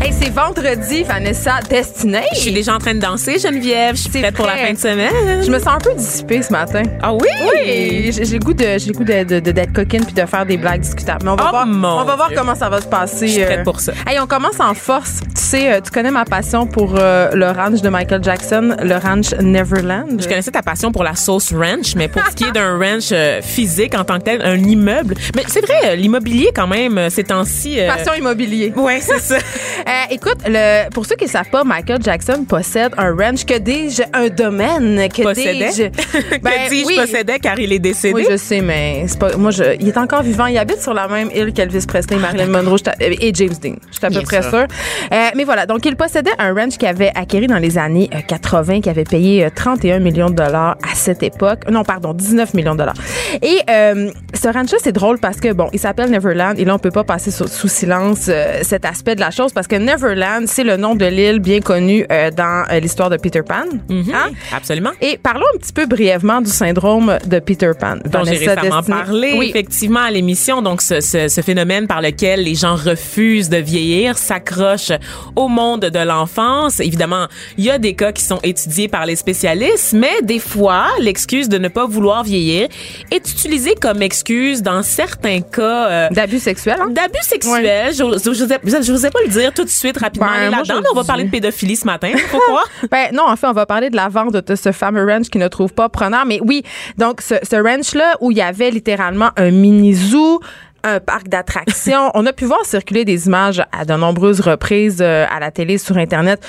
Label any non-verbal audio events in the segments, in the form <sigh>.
Hey, c'est vendredi, Vanessa Destinée. Je suis déjà en train de danser, Geneviève. Je suis prête pour la fin de semaine. Je me sens un peu dissipée ce matin. Ah oui? Oui, j'ai le goût de j'ai le goût de- de- de- d'être coquine puis de faire des blagues discutables. Mais on va Oh, voir, mon on va voir Dieu. comment ça va se passer. Je suis prête euh. pour ça. Hey, on commence en force. Tu sais, euh, tu connais ma passion pour euh, le ranch de Michael Jackson, le ranch Neverland. Je connaissais ta passion pour la sauce ranch, mais pour ce qui est d'un <laughs> ranch euh, physique en tant que tel, un immeuble. Mais c'est vrai, l'immobilier quand même, ces temps-ci. euh, Passion immobilier. Ouais, c'est ça. <laughs> Euh, écoute, le, pour ceux qui ne savent pas, Michael Jackson possède un ranch. Que dis-je? Un domaine. Que Possédait? dis-je? <laughs> Ben, que dis-je oui. possédait car il est décédé? Oui, je sais, mais c'est pas. Moi, je, il est encore vivant. Il habite sur la même île qu'Elvis Presley, Marilyn Monroe et James Dean. Je suis à peu près sûr. sûre. Euh, mais voilà. Donc, il possédait un ranch qu'il avait acquis dans les années euh, 80, qui avait payé euh, 31 millions de dollars à cette époque. Non, pardon, 19 millions de dollars. Et euh, ce ranch-là, c'est drôle parce que, bon, il s'appelle Neverland et là, on peut pas passer sous, sous silence euh, cet aspect de la chose parce que Neverland, c'est le nom de l'île bien connue euh, dans euh, l'histoire de Peter Pan. Mhm. Hein? Absolument. Et parlons un petit peu brièvement du syndrome de Peter Pan. dont j'ai récemment Destinée. parlé Oui. effectivement à l'émission. Donc ce, ce, ce phénomène par lequel les gens refusent de vieillir s'accrochent au monde de l'enfance. Évidemment, il y a des cas qui sont étudiés par les spécialistes, mais des fois, l'excuse de ne pas vouloir vieillir est utilisée comme excuse dans certains cas. euh, D'abus sexuels, hein? D'abus sexuels, je n'osais je n'osais pas le dire tout de suite rapidement Ben, là-dedans. On va le parler de pédophilie ce matin. Pourquoi? <laughs> Ben non, en fait, on va parler de la vente de ce fameux ranch qui ne trouve pas preneur. Mais oui, donc ce, ce ranch-là où il y avait littéralement un mini-zoo, un parc d'attractions. <laughs> on a pu voir circuler des images à de nombreuses reprises euh, à la télé, sur Internet.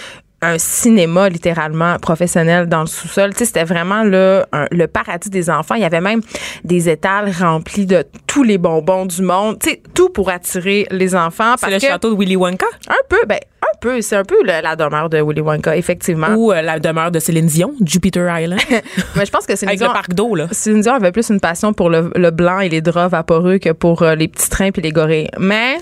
Un cinéma littéralement professionnel dans le sous-sol. Tu sais, c'était vraiment là, un- le paradis des enfants. Il y avait même des étals remplis de tous les bonbons du monde. Tu sais, tout pour attirer les enfants. C'est le que- château de Willy Wonka? Un peu, ben, un peu. C'est un peu le- la demeure de Willy Wonka, effectivement. ou euh, la demeure de Céline Dion, Jupiter Island, Mais <laughs> je pense que c'est avec le parc d'eau là. Céline Dion avait plus une passion pour le, le blanc et les draps vaporeux que pour euh, les petits trains puis les gorilles. Mais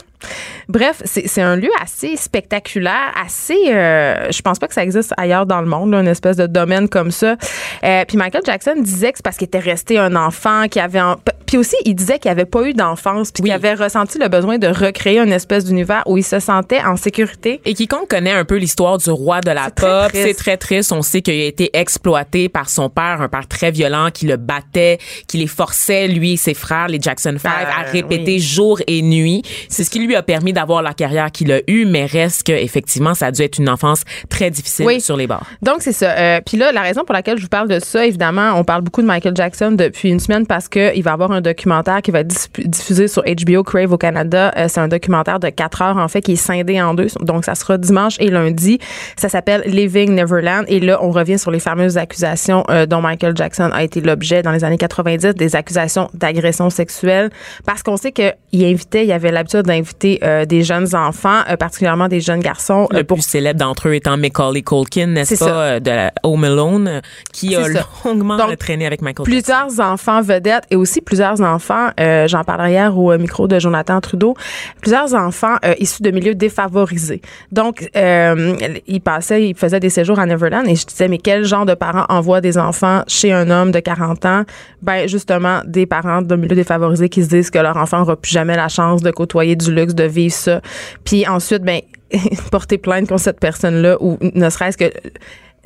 bref, c'est un lieu assez spectaculaire, assez. euh, je pense pas que ça existe ailleurs dans le monde, une espèce de domaine comme ça. Euh, puis Michael Jackson disait que c'est parce qu'il était resté un enfant, qui avait. Puis aussi, il disait qu'il avait pas eu d'enfance, puis Oui. qu'il avait ressenti le besoin de recréer une espèce d'univers où il se sentait en sécurité. Et quiconque connaît un peu l'histoire du roi de la pop, c'est très triste. On sait qu'il a été exploité par son père, un père très violent qui le battait, qui les forçait, lui et ses frères, les Jackson 5, à Euh, répéter oui. jour et nuit. C'est ce qui lui a permis d'avoir la carrière qu'il a eue, mais reste que effectivement, ça a dû être une enfance très difficile Oui. sur les bords. Donc, c'est ça. Euh, Puis là, la raison pour laquelle je vous parle de ça, évidemment, on parle beaucoup de Michael Jackson depuis une semaine parce qu'il va y avoir un documentaire qui va être diffusé sur HBO Crave au Canada. Euh, c'est un documentaire de 4 heures, en fait, qui est scindé en deux. Donc, ça sera dimanche et lundi. Ça s'appelle Living Neverland. Et là, on revient sur les fameuses accusations euh, dont Michael Jackson a été l'objet dans les années 90, des accusations d'agression sexuelle. Parce qu'on sait qu'il invitait, il avait l'habitude d'inviter euh, des jeunes enfants, particulièrement des jeunes garçons, Le plus célèbre d'entre eux étant Macaulay Culkin, n'est-ce C'est pas, ça. de la Home Alone, qui a ça. longuement Donc, traîné avec Michael Jackson. plusieurs enfants vedettes et aussi plusieurs enfants, euh, j'en parlais hier au euh, micro de Jonathan Trudeau, plusieurs enfants euh, issus de milieux défavorisés. Donc, ils passaient, ils faisaient des séjours à Neverland et je disais, mais quel genre de parents envoient des enfants chez un homme de 40 ans? Ben, justement, des parents de milieux défavorisés qui se disent que leur enfant n'aura plus jamais la chance de côtoyer du luxe, de vivre ça. Puis ensuite, ben, <laughs> porter plainte contre cette personne-là ou ne serait-ce que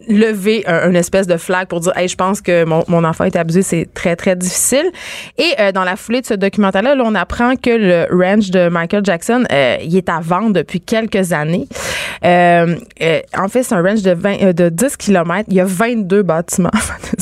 lever un, une espèce de flag pour dire hey je pense que mon, mon enfant est abusé c'est très très difficile. Et euh, dans la foulée de ce documentaire là, on apprend que le ranch de Michael Jackson euh, il est à vendre depuis quelques années. Euh, euh, en fait c'est un ranch de 20 euh, de 10 km il y a 22 bâtiments <laughs>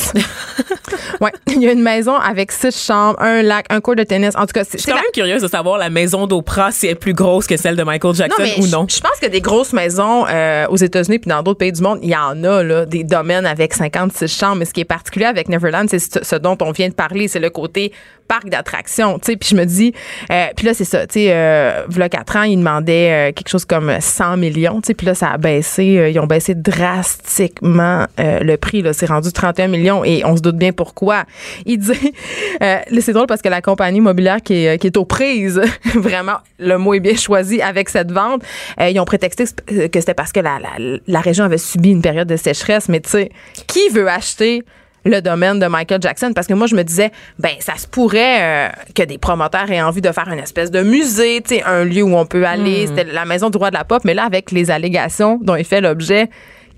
<laughs> ouais il y a une maison avec six chambres un lac un court de tennis en tout cas c'est Je suis quand la- même curieuse de savoir la maison d'Oprah si elle est plus grosse que celle de Michael Jackson ou non. Je, pense que des grosses maisons euh, aux États-Unis puis dans d'autres pays du monde, il y en a là, des domaines avec 56 chambres. Mais ce qui est particulier avec Neverland, c'est ce, ce dont on vient de parler, c'est le côté parc d'attractions, tu sais. Puis je me dis, euh, puis là, c'est ça, tu sais, euh, voilà quatre ans, ils demandaient euh, quelque chose comme 100 millions, tu sais. Puis là, ça a baissé, euh, ils ont baissé drastiquement euh, le prix, là. C'est rendu 31 millions et on se doute bien pourquoi. Il dit, euh, c'est drôle parce que la compagnie immobilière qui est, qui est aux prises, <laughs> vraiment, le mot est bien choisi avec cette vente, ils ont prétexté que c'était parce que la, la, la région avait subi une période de sécheresse, mais tu sais, qui veut acheter le domaine de Michael Jackson parce que moi je me disais ben ça se pourrait euh, que des promoteurs aient envie de faire une espèce de musée, tu sais un lieu où on peut aller, c'était la maison du roi de la pop mais là avec les allégations dont il fait l'objet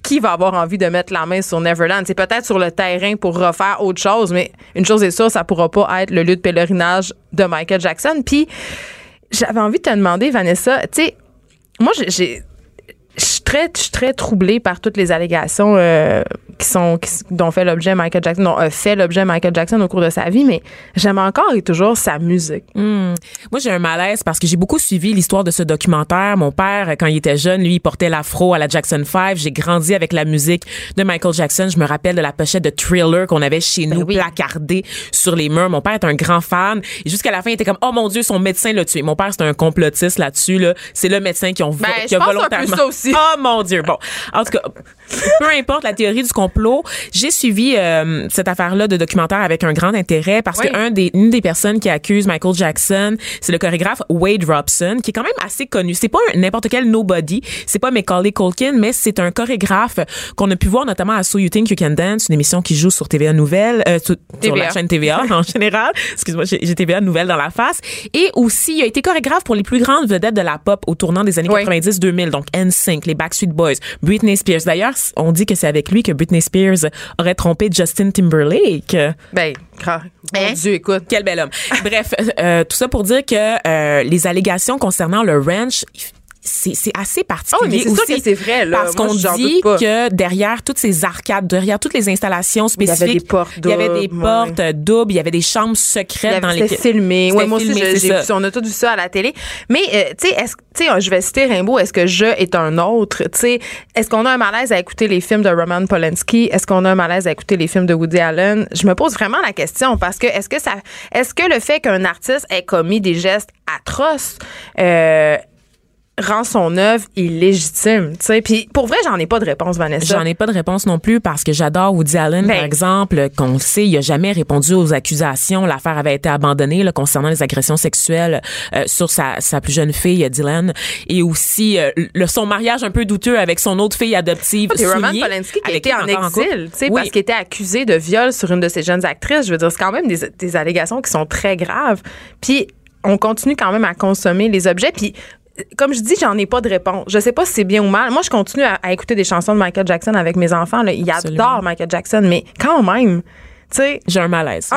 qui va avoir envie de mettre la main sur Neverland? C'est peut-être sur le terrain pour refaire autre chose, mais une chose est sûre, ça pourra pas être le lieu de pèlerinage de Michael Jackson. Puis, j'avais envie de te demander, Vanessa, tu sais, moi, j'ai- très, je suis très troublée par toutes les allégations euh, qui sont qui, dont fait l'objet Michael Jackson, dont a fait l'objet Michael Jackson au cours de sa vie, mais j'aime encore et toujours sa musique. Hmm. Moi, j'ai un malaise parce que j'ai beaucoup suivi l'histoire de ce documentaire. Mon père, quand il était jeune, lui, il portait l'afro à la Jackson 5. J'ai grandi avec la musique de Michael Jackson. Je me rappelle de la pochette de Thriller qu'on avait chez nous oui. placardée sur les murs. Mon père est un grand fan. Et jusqu'à la fin, il était comme, oh mon Dieu, son médecin l'a tué. Mon père, c'est un complotiste là-dessus, là. C'est le médecin qui, ont, Ben, qui a pense un peu volontairement... ça aussi. <laughs> Oh mon Dieu. Bon. En tout cas, peu importe la théorie du complot, j'ai suivi euh, cette affaire-là de documentaire avec un grand intérêt parce Oui. que un des, une des personnes qui accuse Michael Jackson, c'est le chorégraphe Wade Robson, qui est quand même assez connu. C'est pas n'importe quel nobody, c'est pas Macaulay Culkin, mais c'est un chorégraphe qu'on a pu voir notamment à So You Think You Can Dance, une émission qui joue sur TVA Nouvelle, euh, sur, sur la chaîne TVA <laughs> en général. Excuse-moi, j'ai TVA Nouvelle dans la face. Et aussi, il a été chorégraphe pour les plus grandes vedettes de la pop au tournant des années Oui. 90-2000, donc NSYNC, les Backstreet Boys, Britney Spears. D'ailleurs, on dit que c'est avec lui que Britney Spears aurait trompé Justin Timberlake. Ben, Hein? Dieu, écoute. Quel bel homme. <laughs> Bref, euh, tout ça pour dire que euh, les allégations concernant le ranch, c'est assez particulier Oh, mais c'est sûr aussi que c'est vrai, là. parce qu'on dit que derrière toutes ces arcades, derrière toutes les installations Il y avait spécifiques, des portes il y avait des portes doubles, il y avait des chambres Il y secrètes avait- dans C'était lesquelles filmé. Ouais, moi j'ai. On a tout vu ça à la télé. Mais, euh, tu sais, est-ce- tu sais, je vais citer Rimbaud. Est-ce que je est un autre? Tu sais, est-ce qu'on a un malaise à écouter les films de Roman Polanski? Est-ce qu'on a un malaise à écouter les films de Woody Allen? Je me pose vraiment la question parce que est-ce que ça, est-ce que le fait qu'un artiste ait commis des gestes atroces, euh, rend son œuvre illégitime, tu sais. Puis pour vrai, j'en ai pas de réponse, Vanessa. J'en ai pas de réponse non plus parce que j'adore Woody Allen, Ben. par exemple, qu'on sait, il a jamais répondu aux accusations. L'affaire avait été abandonnée là, concernant les agressions sexuelles euh, sur sa, sa plus jeune fille, Dylan, et aussi euh, le, son mariage un peu douteux avec son autre fille adoptive, Roman Soulier, Polanski qui a avec été qui en exil, tu sais, Oui. parce qu'il était accusé de viol sur une de ses jeunes actrices. Je veux dire, c'est quand même des, des allégations qui sont très graves. Puis on continue quand même à consommer les objets. Puis comme je dis, j'en ai pas de réponse. Je sais pas si c'est bien ou mal. Moi, je continue à, à écouter des chansons de Michael Jackson avec mes enfants. Là. Ils Absolument. adorent Michael Jackson, mais quand même, sais, J'ai un malaise.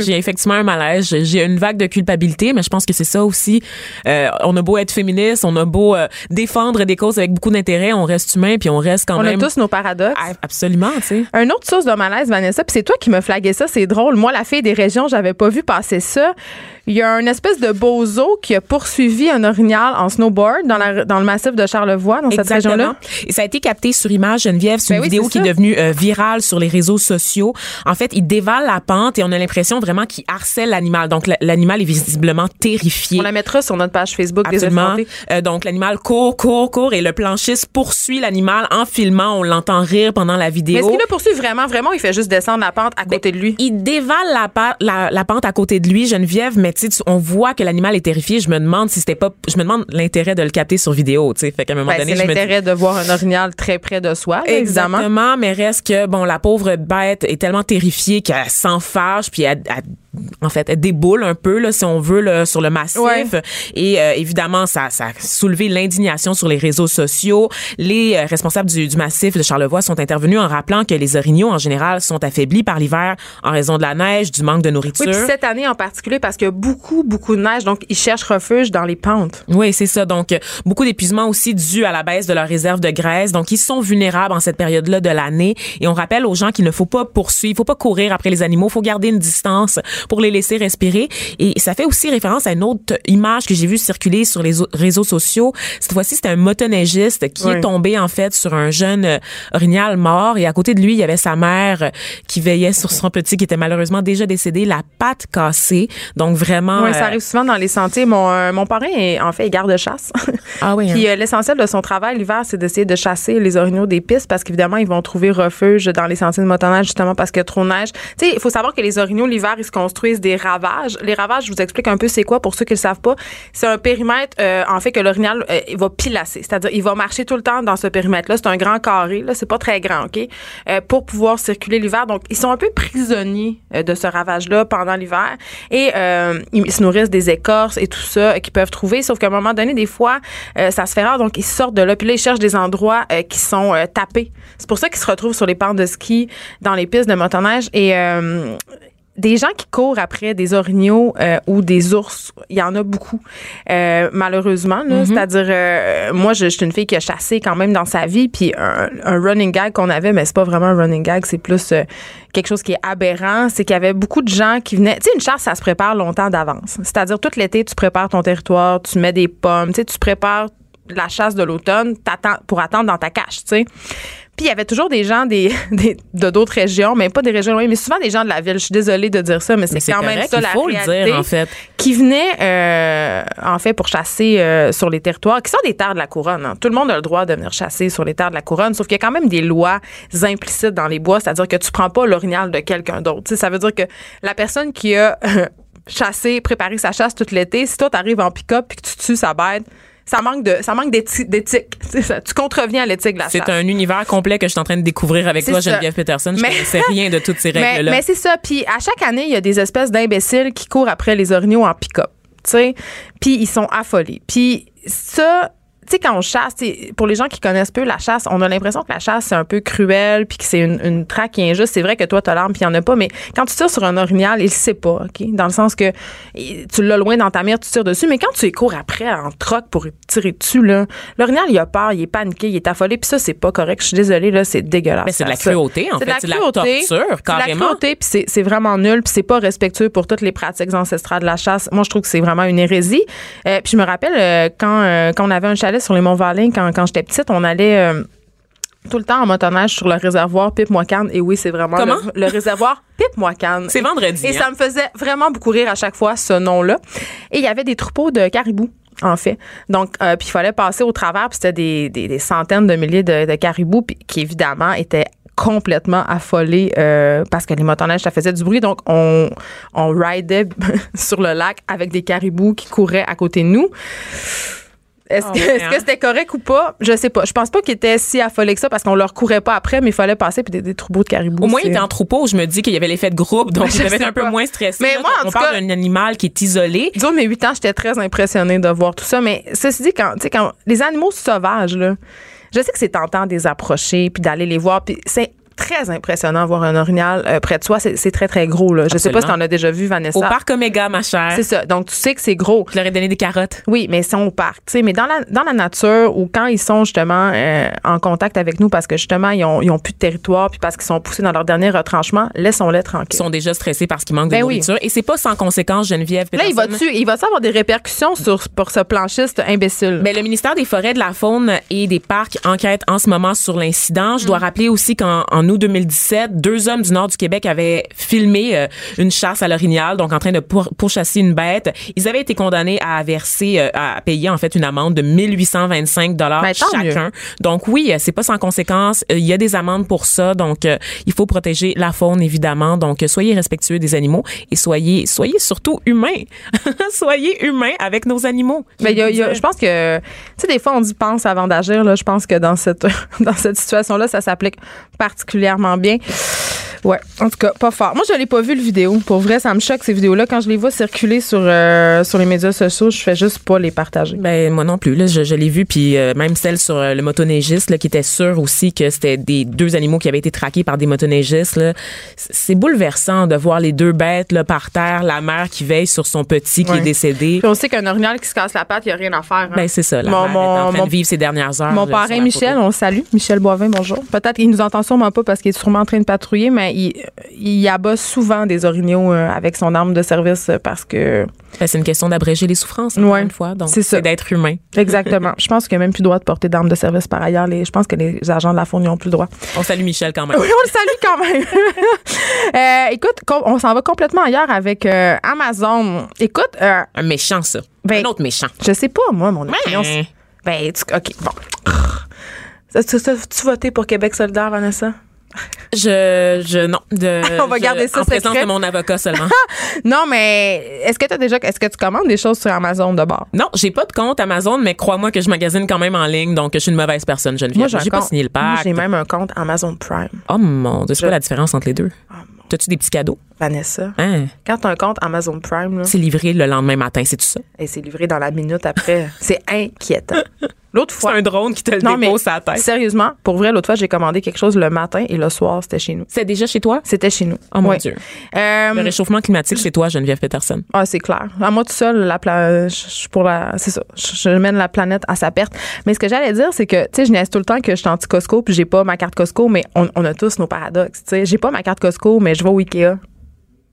J'ai, effectivement un malaise. J'ai- une vague de culpabilité, mais je pense que c'est ça aussi. Euh, on a beau être féministe, on a beau euh, défendre des causes avec beaucoup d'intérêt, on reste humain, puis on reste quand on même. a tous nos paradoxes. Ah, Absolument, tu sais. Un autre source de malaise, Vanessa, puis c'est toi qui me flaguais ça, c'est drôle. Moi, la fille des régions, j'avais pas vu passer ça. Il y a un espèce de bozo qui a poursuivi un orignal en snowboard dans, la- dans le massif de Charlevoix, dans cette région-là. Et ça a été capté sur image, Geneviève. C'est Ben une oui, vidéo c'est qui est devenue euh, virale sur les réseaux sociaux. En fait, il dévale la pente et on a l'impression vraiment qu'il harcèle l'animal. Donc, l'animal est visiblement terrifié. On la mettra sur notre page Facebook Absolument. Euh, donc l'animal court, court, court et le planchiste poursuit l'animal en filmant. On l'entend rire pendant la Mais vidéo. est-ce qu'il le poursuit vraiment, vraiment, il fait juste descendre la pente à côté de lui? Il dévale la, pa- la, la pente à côté de lui, Geneviève, mais tu on voit que l'animal est terrifié. Je me demande si c'était pas, je me demande l'intérêt de le capter sur vidéo, tu sais. Fait qu'à un moment Ben, donné, c'est dis- l'intérêt de voir un orignal très près de soi, là, évidemment. Exactement, mais reste que bon, la pauvre bête est tellement terrifiée qu'elle s'en fâche, puis elle, elle- en fait, elle déboule un peu là, si on veut, là, sur le massif. Ouais. Et euh, évidemment, ça, ça a soulevé l'indignation sur les réseaux sociaux. Les euh, responsables du, du massif de Charlevoix sont intervenus en rappelant que les orignaux en général sont affaiblis par l'hiver en raison de la neige, du manque de nourriture. Oui, puis cette année en particulier, parce qu'il y a beaucoup, beaucoup de neige, donc ils cherchent refuge dans les pentes. Oui, c'est ça. Donc, euh, beaucoup d'épuisement aussi dû à la baisse de leur réserve de graisse. Donc, ils sont vulnérables en cette période-là de l'année. Et on rappelle aux gens qu'il ne faut pas poursuivre, il faut pas courir après les animaux, il faut garder une distance, pour les laisser respirer. Et ça fait aussi référence à une autre image que j'ai vue circuler sur les réseaux sociaux. Cette fois-ci, c'était un motoneigiste qui est tombé en fait sur un jeune euh, orignal mort et à côté de lui, il y avait sa mère euh, qui veillait sur son petit qui était malheureusement déjà décédé, la patte cassée. Donc vraiment. Oui, ça arrive souvent dans les sentiers. Mon, mon parrain est en fait garde-chasse. <laughs> Ah oui. Puis hein? l'essentiel de son travail l'hiver, c'est d'essayer de chasser les orignaux des pistes parce qu'évidemment, ils vont trouver refuge dans les sentiers de motoneige justement parce qu'il y a trop de neige. Tu sais, il faut savoir que les orignaux l'hiver, ils se construisent des ravages. Les ravages, je vous explique un peu c'est quoi pour ceux qui le savent pas. C'est un périmètre euh, en fait que l'orignal euh, il va pilasser, c'est-à-dire il va marcher tout le temps dans ce périmètre-là. C'est un grand carré, là, c'est pas très grand, ok, euh, pour pouvoir circuler l'hiver. Donc ils sont un peu prisonniers de ce ravage-là pendant l'hiver et ils se nourrissent des écorces et tout ça qu'ils peuvent trouver. Sauf qu'à un moment donné, des fois, ça se fait rare, donc ils sortent de là. Puis là, ils cherchent des endroits qui sont tapés. C'est pour ça qu'ils se retrouvent sur les pentes de ski, dans les pistes de motoneige et des gens qui courent après des orignaux euh, ou des ours, il y en a beaucoup, euh, malheureusement. Mm-hmm. C'est-à-dire, euh, moi, je, suis une fille qui a chassé quand même dans sa vie, puis un, running gag qu'on avait, mais c'est pas vraiment un running gag, c'est plus quelque chose qui est aberrant, c'est qu'il y avait beaucoup de gens qui venaient. Tu sais, une chasse, ça se prépare longtemps d'avance. C'est-à-dire, tout l'été, tu prépares ton territoire, tu mets des pommes, tu sais, tu prépares la chasse de l'automne pour attendre dans ta cache, tu sais. Puis il y avait toujours des gens <laughs> des, de d'autres régions, mais pas des régions loin, mais souvent des gens de la ville. Je suis désolée de dire ça, mais c'est quand même ça la faut réalité. Le dire, en fait. Qui venaient euh, en fait pour chasser euh, sur les territoires qui sont des terres de la couronne. Hein. Tout le monde a le droit de venir chasser sur les terres de la couronne, sauf qu'il y a quand même des lois implicites dans les bois, c'est-à-dire que tu prends pas l'orignal de quelqu'un d'autre. ça veut dire que la personne qui a chassé, préparé sa chasse toute l'été, si toi t'arrives en pick-up puis que tu tues sa bête ça manque de ça manque d'éthique. <laughs> Tu contreviens à l'éthique de la C'est un univers complet que je suis en train de découvrir avec toi, Geneviève Peterson. Je ne sais <laughs> rien de toutes ces règles-là. Mais, c'est ça. Puis à chaque année, il y a des espèces d'imbéciles qui courent après les orignaux en pick-up. Puis ils sont affolés. Puis ça, tu sais, quand on chasse, pour les gens qui connaissent peu la chasse, on a l'impression que la chasse, c'est un peu cruel, puis que c'est une, une traque qui est injuste. C'est vrai que toi, t'as l'arme, puis il n'y en a pas, mais quand tu tires sur un orignal, il ne sait pas, OK? Dans le sens que tu l'as loin dans ta mire, tu tires dessus, mais quand tu cours après en troc pour tirer dessus, là, l'orignal, il a peur, il est paniqué, il est affolé, puis ça, c'est pas correct. Je suis désolée, là, c'est dégueulasse. Mais c'est de la cruauté, en fait. C'est de la torture, carrément. C'est de la cruauté, puis c'est vraiment nul, puis c'est pas respectueux pour toutes les pratiques ancestrales de la chasse. Moi, je trouve que c'est vraiment une hérésie. Euh, puis je me rappelle euh, quand, euh, quand on avait un chalet sur les Monts-Valin, quand, j'étais petite, on allait euh, tout le temps en motoneige sur le réservoir Pipe-Moicane. Et oui, c'est vraiment Le, réservoir <laughs> Pipe-Moicane. C'est vendredi. Et, ça hein? me faisait vraiment beaucoup rire à chaque fois, ce nom-là. Et il y avait des troupeaux de caribous en fait. Donc, euh, puis il fallait passer au travers, puis c'était des, centaines de milliers de, caribous, qui évidemment étaient complètement affolés euh, parce que les motoneiges, ça faisait du bruit. Donc, on, on ridait <laughs> sur le lac avec des caribous qui couraient à côté de nous. Est-ce ah que hein? c'était correct ou pas? Je sais pas. Je pense pas qu'il était si affolé que ça parce qu'on leur courait pas après, mais il fallait passer puis des, troupeaux de caribou. Au moins, il était en troupeau. Je me dis qu'il y avait l'effet de groupe, donc <laughs> je devait être un peu moins stressé. Mais moi, en on parle d'un animal qui est isolé. Disons, mes huit ans, j'étais très impressionnée de voir tout ça. Mais ceci dit, quand, quand les animaux sauvages, là, je sais que c'est tentant de les approcher puis d'aller les voir. Puis c'est très impressionnant voir un orignal euh, près de soi. C'est très, très gros. Là. Je sais pas si tu en as déjà vu, Vanessa. Au parc Omega, ma chère. C'est ça. Donc, tu sais que c'est gros. Je leur ai donné des carottes. Oui, mais ils sont au parc. sais mais dans la, dans la nature ou quand ils sont justement euh, en contact avec nous parce que justement, ils ont, ils ont plus de territoire puis parce qu'ils sont poussés dans leur dernier retranchement, laissons-les tranquilles. Ils sont déjà stressés parce qu'ils manquent de ben nourriture. Et c'est pas sans conséquence, Geneviève. Là, il va-tu il va avoir des répercussions sur, pour ce planchiste imbécile? Mais ben, le ministère des Forêts, de la Faune et des Parcs enquête en ce moment sur l'incident. Je dois mm. rappeler aussi qu'en août 2017, deux hommes du nord du Québec avaient filmé euh, une chasse à l'orignal, donc en train de pourchasser une bête. Ils avaient été condamnés à verser, euh, à payer en fait une amende de 1825 dollars ben, chacun. Donc oui, c'est pas sans conséquence. Il y a des amendes pour ça, donc euh, il faut protéger la faune évidemment. Donc soyez respectueux des animaux et soyez, soyez surtout humains. <laughs> soyez humains avec nos animaux. Mais ben, y a, je pense que, tu sais, des fois on dit pense avant d'agir. Là, je pense que dans cette <laughs> dans cette situation-là, ça s'applique particulièrement bien. Ouais, en tout cas, pas fort. Moi, je l'ai pas vu le vidéo. Pour vrai, ça me choque ces vidéos-là. Quand je les vois circuler sur euh, sur les médias sociaux, je fais juste pas les partager. Ben moi non plus. Là, je, l'ai vu, puis euh, même celle sur euh, le motoneigiste, là, qui était sûre aussi que c'était des deux animaux qui avaient été traqués par des motoneigistes. C'est bouleversant de voir les deux bêtes là, par terre, la mère qui veille sur son petit qui est décédé. Puis on sait qu'un orignal qui se casse la patte, il y a rien à faire. Hein. Ben c'est ça. La mon, mère est en train de vivre ses dernières heures. Mon parrain Michel, on le salue. Michel Boivin, bonjour. Peut-être qu'il nous entend sûrement pas parce qu'il est sûrement en train de patrouiller, mais il, il abat souvent des orignaux euh, avec son arme de service euh, parce que. Ben, c'est une question d'abréger les souffrances, encore Ouais, une fois. Donc, c'est d'être humain. <laughs> Exactement. je pense qu'il n'y a même plus le droit de porter d'armes de service par ailleurs. Les, je pense que les agents de la fournier n'ont plus le droit. On salue Michel quand même. Oui, on le salue quand même. <laughs> Euh, écoute, on s'en va complètement ailleurs avec euh, Amazon. Écoute, euh, Un méchant, ça. Ben, un autre méchant. je sais pas, moi, mon c'est- Ben, tu- OK, bon. Tu voté pour Québec solidaire, Vanessa? Je, je, non. De, <laughs> On va je- garder ça En présence secret. de mon avocat seulement. <laughs> Non, mais est-ce que tu déjà, est-ce que tu commandes des choses sur Amazon de bord? non, j'ai pas de compte Amazon, mais crois-moi que je magasine quand même en ligne, donc je suis une mauvaise personne, Geneviève. Moi, j'ai pas compte- signé le pacte. j'ai même un compte Amazon Prime. Oh mon Dieu, c'est Je- quoi la différence entre les deux? T'as-tu des petits cadeaux? Vanessa, Hein? quand tu as un compte Amazon Prime, là, C'est livré le lendemain matin, c'est tout ça? et c'est livré dans la minute après, c'est inquiétant. <laughs> L'autre C'est fois. un drone qui te le Non, mais dépose à la tête. sérieusement, pour vrai, l'autre fois, j'ai commandé quelque chose le matin et le soir, c'était chez nous. C'est déjà chez toi? C'était chez nous. Oh mon. Dieu. Euh, Le réchauffement climatique chez toi, Geneviève Peterson. Ah, c'est clair. À moi tout seul, la pla- je je pour la, c'est ça. Je, mène la planète à sa perte. Mais ce que j'allais dire, c'est que, tu sais, je niaise tout le temps que je suis anti Costco puis j'ai pas ma carte Costco, mais on, on a tous nos paradoxes. Tu sais, j'ai pas ma carte Costco, mais je vais au Ikea.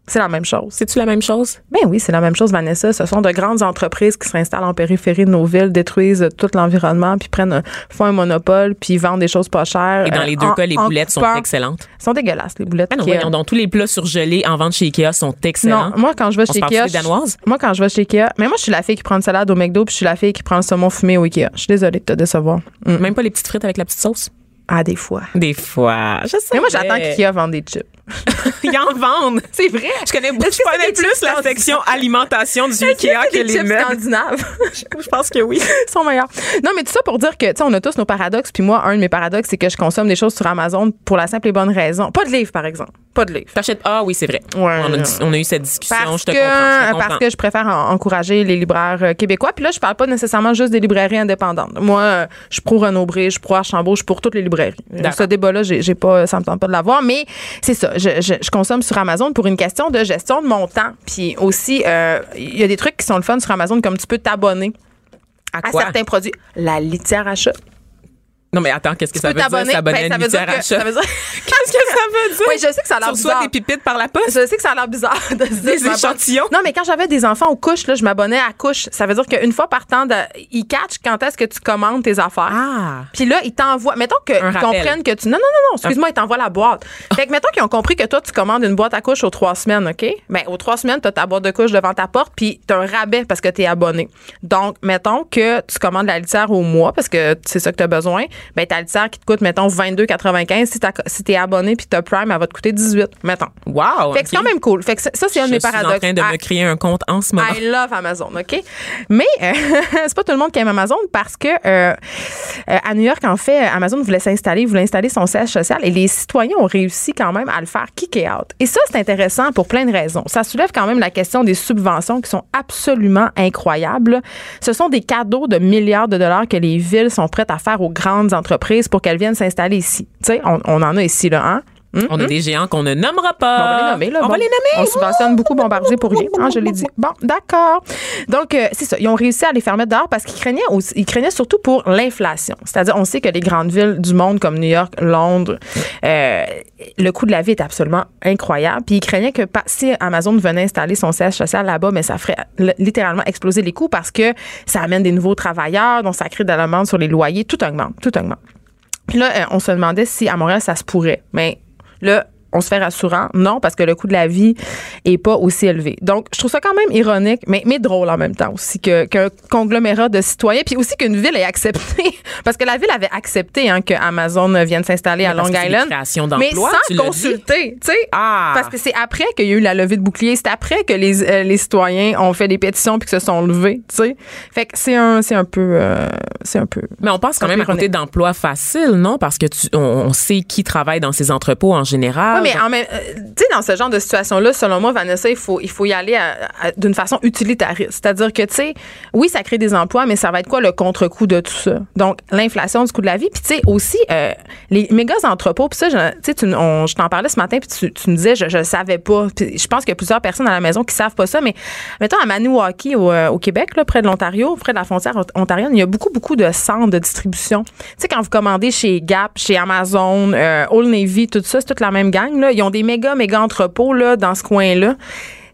C'est la même chose. C'est-tu la même chose? Ben oui, c'est la même chose, Vanessa. Ce sont de grandes entreprises qui s'installent en périphérie de nos villes, détruisent tout l'environnement, puis prennent, un- font un monopole, puis vendent des choses pas chères. Et dans euh, les deux en- cas, les boulettes sont excellentes. sont dégueulasses, les boulettes. Ah non, voyons donc, tous les plats surgelés en vente chez Ikea sont excellents. Non, moi quand je vais chez Ikea, je- moi quand je vais chez Ikea, mais moi je suis la fille qui prend une salade au McDo puis je suis la fille qui prend le saumon fumé au Ikea. Je suis désolée de te décevoir. Mm. Même pas les petites frites avec la petite sauce? Ah des fois. Des fois. Je sais. Mais moi j'attends qu'Ikea vende des chips. <laughs> Ils en vendent. C'est vrai. Je connais, Est-ce je connais plus la section alimentation du Ikea que les chips meubles? scandinaves? <laughs> Je pense que oui. Ils sont meilleurs. Non, mais tout ça pour dire que, tu sais, on a tous nos paradoxes. Puis moi, un de mes paradoxes, c'est que je consomme des choses sur Amazon pour la simple et bonne raison. Pas de livres, par exemple. Pas de livres. T'achètes. Ah oui, c'est vrai. Ouais. On, a, dis- on a eu cette discussion. Parce je te que, comprends. Je comprends. parce que je préfère en- encourager les libraires euh, québécois. Puis là, je parle pas nécessairement juste des librairies indépendantes. Moi, euh, je suis pro Renaud Bré, je suis pro Archambault, je suis pour toutes les librairies. Euh, D'accord. Ce débat-là, j'ai j'ai pas, ça me tente pas de l'avoir. Mais c'est ça. Je, je- je consomme sur Amazon pour une question de gestion de mon temps. Puis aussi, euh, il y a des trucs qui sont le fun sur Amazon, comme tu peux t'abonner à à certains produits. La litière à chat. Non, mais attends, qu'est-ce que Tu ça veut dire, Ben, à ça veut dire litière à que- chat? ça veut dire- <laughs> Qu'est-ce que ça veut dire? Oui, je sais que ça a l'air Tu reçois bizarre. des pipites par la poste? Je sais que ça a l'air bizarre de se dire, Des échantillons? Non, mais quand j'avais des enfants aux couches, là, je m'abonnais à couche. Ça veut dire qu'une fois par temps, de- ils catchent quand est-ce que tu commandes tes affaires. Ah. Puis là, ils t'envoient. Mettons qu'ils comprennent que tu. Non, non, non, non, excuse-moi, ils t'envoient la boîte. Fait que mettons qu'ils ont compris que toi, tu commandes une boîte à couche aux trois semaines, OK? Ben, aux trois semaines, tu as ta boîte de couche devant ta porte, puis tu as un rabais parce que tu es abonné. Donc, mettons que tu commandes la litière au mois parce que c'est ça que tu as besoin. Ben, ta litière qui te coûte, mettons, 22,95. Si, t'as- si tu es abonné puis tu as Prime, elle va te coûter 18, mettons. Wow. Fait que c'est quand même cool. Fait que ça, c'est un de mes Je suis paradoxes. en train de Ah, me créer un compte en ce moment. I love Amazon, OK? Mais euh, <laughs> c'est pas tout le monde qui aime Amazon parce que euh, euh, à New York, en fait, Amazon voulait s'installer, voulait installer son siège social et les citoyens ont réussi quand même à le faire kick out. Et ça, c'est intéressant pour plein de raisons. Ça soulève quand même la question des subventions qui sont absolument incroyables. Ce sont des cadeaux de milliards de dollars que les villes sont prêtes à faire aux grandes entreprises pour qu'elles viennent s'installer ici. Tu sais, on, on en a ici, là, hein? Hum, On a des géants qu'on ne nommera on pas. va les nommer, là. On Bon. va les nommer. On subventionne beaucoup Bombardier pour rien. hein, je l'ai dit. Bon, d'accord. Donc, euh, c'est ça. Ils ont réussi à les mettre dehors parce qu'ils craignaient aussi, ils craignaient surtout pour l'inflation. C'est-à-dire, on sait que les grandes villes du monde comme New York, Londres, euh, le coût de la vie est absolument incroyable. Puis ils craignaient que si Amazon venait installer son siège social là-bas, mais ça ferait littéralement exploser les coûts parce que ça amène des nouveaux travailleurs, donc ça crée de la demande sur les loyers. Tout augmente, tout augmente. Puis là, euh, on se demandait si à Montréal, ça se pourrait. Mais là, on se fait rassurant? Non, parce que le coût de la vie est pas aussi élevé. Donc, je trouve ça quand même ironique, mais, mais drôle en même temps aussi, que- qu'un conglomérat de citoyens, puis aussi qu'une ville ait accepté, <laughs> parce que la ville avait accepté hein, que Amazon vienne s'installer à Long Island. mais sans consulter, tu sais. Ah. Parce que c'est après qu'il y a eu la levée de bouclier, c'est après que les, euh, les citoyens ont fait des pétitions puis que se sont levés, tu sais. Fait que c'est un, c'est un peu, euh, c'est un peu. Mais on passe quand même à côté d'emplois faciles, non? Parce que tu, on, on sait qui travaille dans ces entrepôts en général. Mais en même, euh, tu sais, dans ce genre de situation-là, selon moi, Vanessa, il faut, il faut y aller d'une façon utilitariste. C'est-à-dire que, tu sais, oui, ça crée des emplois, mais ça va être quoi le contre-coup de tout ça? Donc, l'inflation du coût de la vie. Puis, tu sais, aussi, euh, les méga entrepôts, puis ça, je- tu on- je t'en parlais ce matin, puis tu, tu me disais, je ne savais pas. Puis je pense qu'il y a plusieurs personnes à la maison qui savent pas ça, mais mettons à Maniwaki, au, euh, au Québec, là, près de l'Ontario, près de la frontière ont- ontarienne, il y a beaucoup, beaucoup de centres de distribution. Tu sais, quand vous commandez chez Gap, chez Amazon, euh, Old Navy, tout ça, c'est toute la même gang. Campagne, là, ils ont des méga, méga entrepôts là, dans ce coin-là.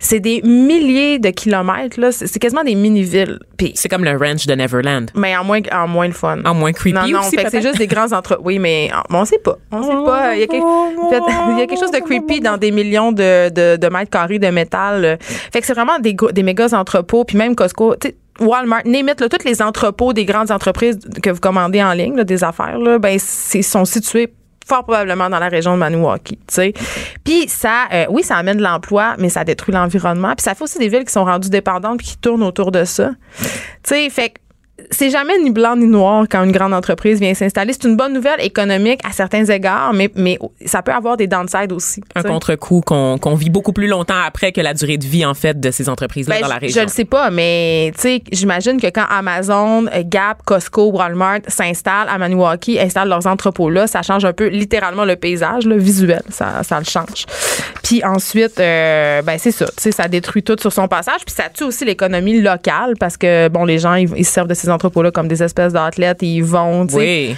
C'est des milliers de kilomètres. Là. C'est quasiment des mini-villes. Puis, C'est comme le ranch de Neverland. mais en moins, en moins le fun. En moins creepy non, non, aussi, fait que c'est juste des grands entre. Oui, mais on sait pas. On sait pas. Il y a quelque, <laughs> peut-être- il y a quelque chose de creepy dans des millions de, de, de mètres carrés de métal. Fait que c'est vraiment des, des méga entrepôts. Puis même Costco, tu Walmart, là, tous les entrepôts des grandes entreprises que vous commandez en ligne, là, des affaires, là, ben, c'est, sont situés fort probablement dans la région de Maniwaki, tu sais. Puis ça, euh, oui, ça amène de l'emploi, mais ça détruit l'environnement. Puis ça fait aussi des villes qui sont rendues dépendantes puis qui tournent autour de ça. Tu sais, fait c'est jamais ni blanc ni noir quand une grande entreprise vient s'installer. C'est une bonne nouvelle économique à certains égards, mais, mais ça peut avoir des downsides aussi. Un contre-coup qu'on qu'on vit beaucoup plus longtemps après que la durée de vie, en fait, de ces entreprises-là Ben, dans la région. Je le sais pas, mais tu sais, j'imagine que quand Amazon, euh, Gap, Costco, Walmart s'installent à Maniwaki, installent leurs entrepôts là, ça change un peu littéralement le paysage, le visuel, ça, ça le change. Puis ensuite, euh, ben c'est ça, tu sais, ça détruit tout sur son passage, puis ça tue aussi l'économie locale parce que bon, les gens ils, ils se servent de ces entrepôts là comme des espèces d'athlètes, et ils vont, tu. Oui.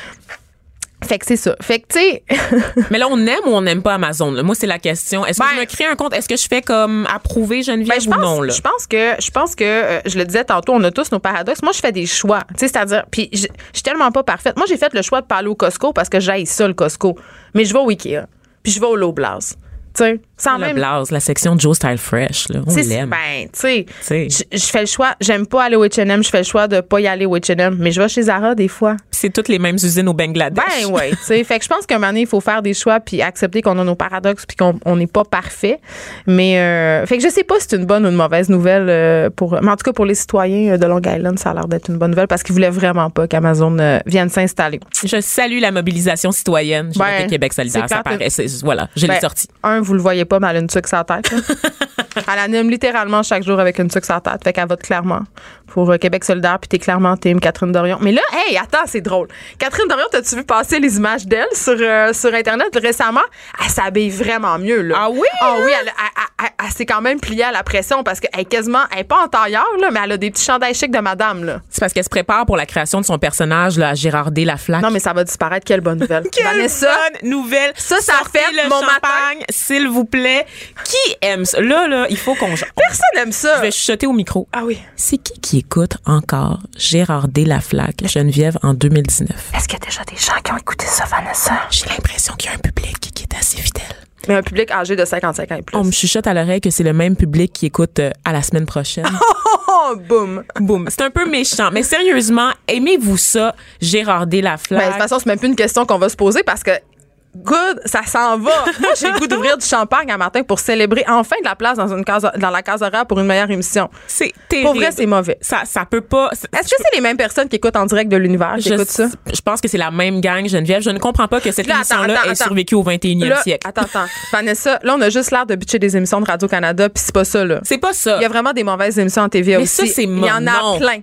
Fait que c'est ça. Fait que tu sais, <laughs> Mais là, on aime ou on n'aime pas Amazon? là? Moi, c'est la question. Est-ce que Ben- je me crée un compte? Est-ce que je fais comme approuver Geneviève Ben, je ou non? Là? je pense que je pense que euh, je le disais tantôt, on a tous nos paradoxes. Moi, je fais des choix, tu sais, c'est-à-dire, puis je suis tellement pas parfaite. Moi, j'ai fait le choix de pas aller au Costco parce que j'aille ça le Costco, mais je vais au Ikea, puis je vais au Loblaws, tu sais, sans Le même. Blaze, la section Joe Style Fresh, là, on l'aime. Ben, tu sais, je fais le choix. J'aime pas aller au H&M, je fais le choix de pas y aller au H&M, mais je vais chez Zara des fois. c'est toutes les mêmes usines au Bangladesh. Ben ouais, tu sais, fait que je pense qu'à un moment donné, il faut faire des choix puis accepter qu'on a nos paradoxes puis qu'on on n'est pas parfait. Mais euh, fait que je sais pas si c'est une bonne ou une mauvaise nouvelle euh, pour mais en tout cas pour les citoyens euh, de Long Island, ça a l'air d'être une bonne nouvelle parce qu'ils voulaient vraiment pas qu'Amazon euh, vienne s'installer. Je salue la mobilisation citoyenne. J'ai Ben, Québec solidaire. Ça paraît. Voilà, je l'ai Ben, sorti. Un, vous le voyez mais elle a une la tête. <laughs> elle anime littéralement chaque jour avec une tuque sur la tête. Fait qu'elle vote clairement pour euh, Québec solidaire, puis t'es clairement team Catherine Dorion. Mais là, hey, attends, c'est drôle. Catherine Dorion, t'as-tu vu passer les images d'elle sur, euh, sur Internet récemment? Elle s'habille vraiment mieux, là. Ah oui, Ah oui, elle, elle- elle- s'est quand même pliée à la pression parce qu'elle est quasiment, elle est pas en tailleur, là, mais elle a des petits chandails chics de madame, là. C'est parce qu'elle se prépare pour la création de son personnage, là, à Gérard D. Laflaque. Non, mais ça va disparaître. Quelle bonne nouvelle. <laughs> Quelle Vanessa, bonne nouvelle. Ça, ça fait le mon champagne, s'il vous plaît. Qui aime ça? Là, là, il faut qu'on... personne aime ça. Je vais chuchoter au micro. Ah oui. C'est qui qui écoute encore Gérard D. Laflaque, Geneviève, en 2019? Est-ce qu'il y a déjà des gens qui ont écouté ça, Vanessa? J'ai l'impression qu'il y a un public qui est assez fidèle. Mais un public âgé de 55 ans et plus. On me chuchote à l'oreille que c'est le même public qui écoute euh, à la semaine prochaine. <laughs> Oh, boum. Boum. C'est un peu méchant. Mais sérieusement, aimez-vous ça, Gérard D. Ben, de toute façon, c'est même plus une question qu'on va se poser parce que good, ça s'en va. <laughs> Moi, j'ai le goût d'ouvrir du champagne un matin pour célébrer enfin de la place dans une case, dans la case horaire pour une meilleure émission. c'est terrible. Pour vrai, c'est mauvais. Ça, ça peut pas. Est-ce que c'est les mêmes personnes qui écoutent en direct de l'univers qui je, écoutent ça? je pense que c'est la même gang, Geneviève. Je ne comprends pas que cette émission-là ait survécu au 21e Là, siècle. attends, attends. Vanessa, là, on a juste l'air de bitcher des émissions de Radio-Canada, puis c'est pas ça, là. C'est pas ça. Il y a vraiment des mauvaises émissions en TV mais aussi. ça, c'est Il y en a plein.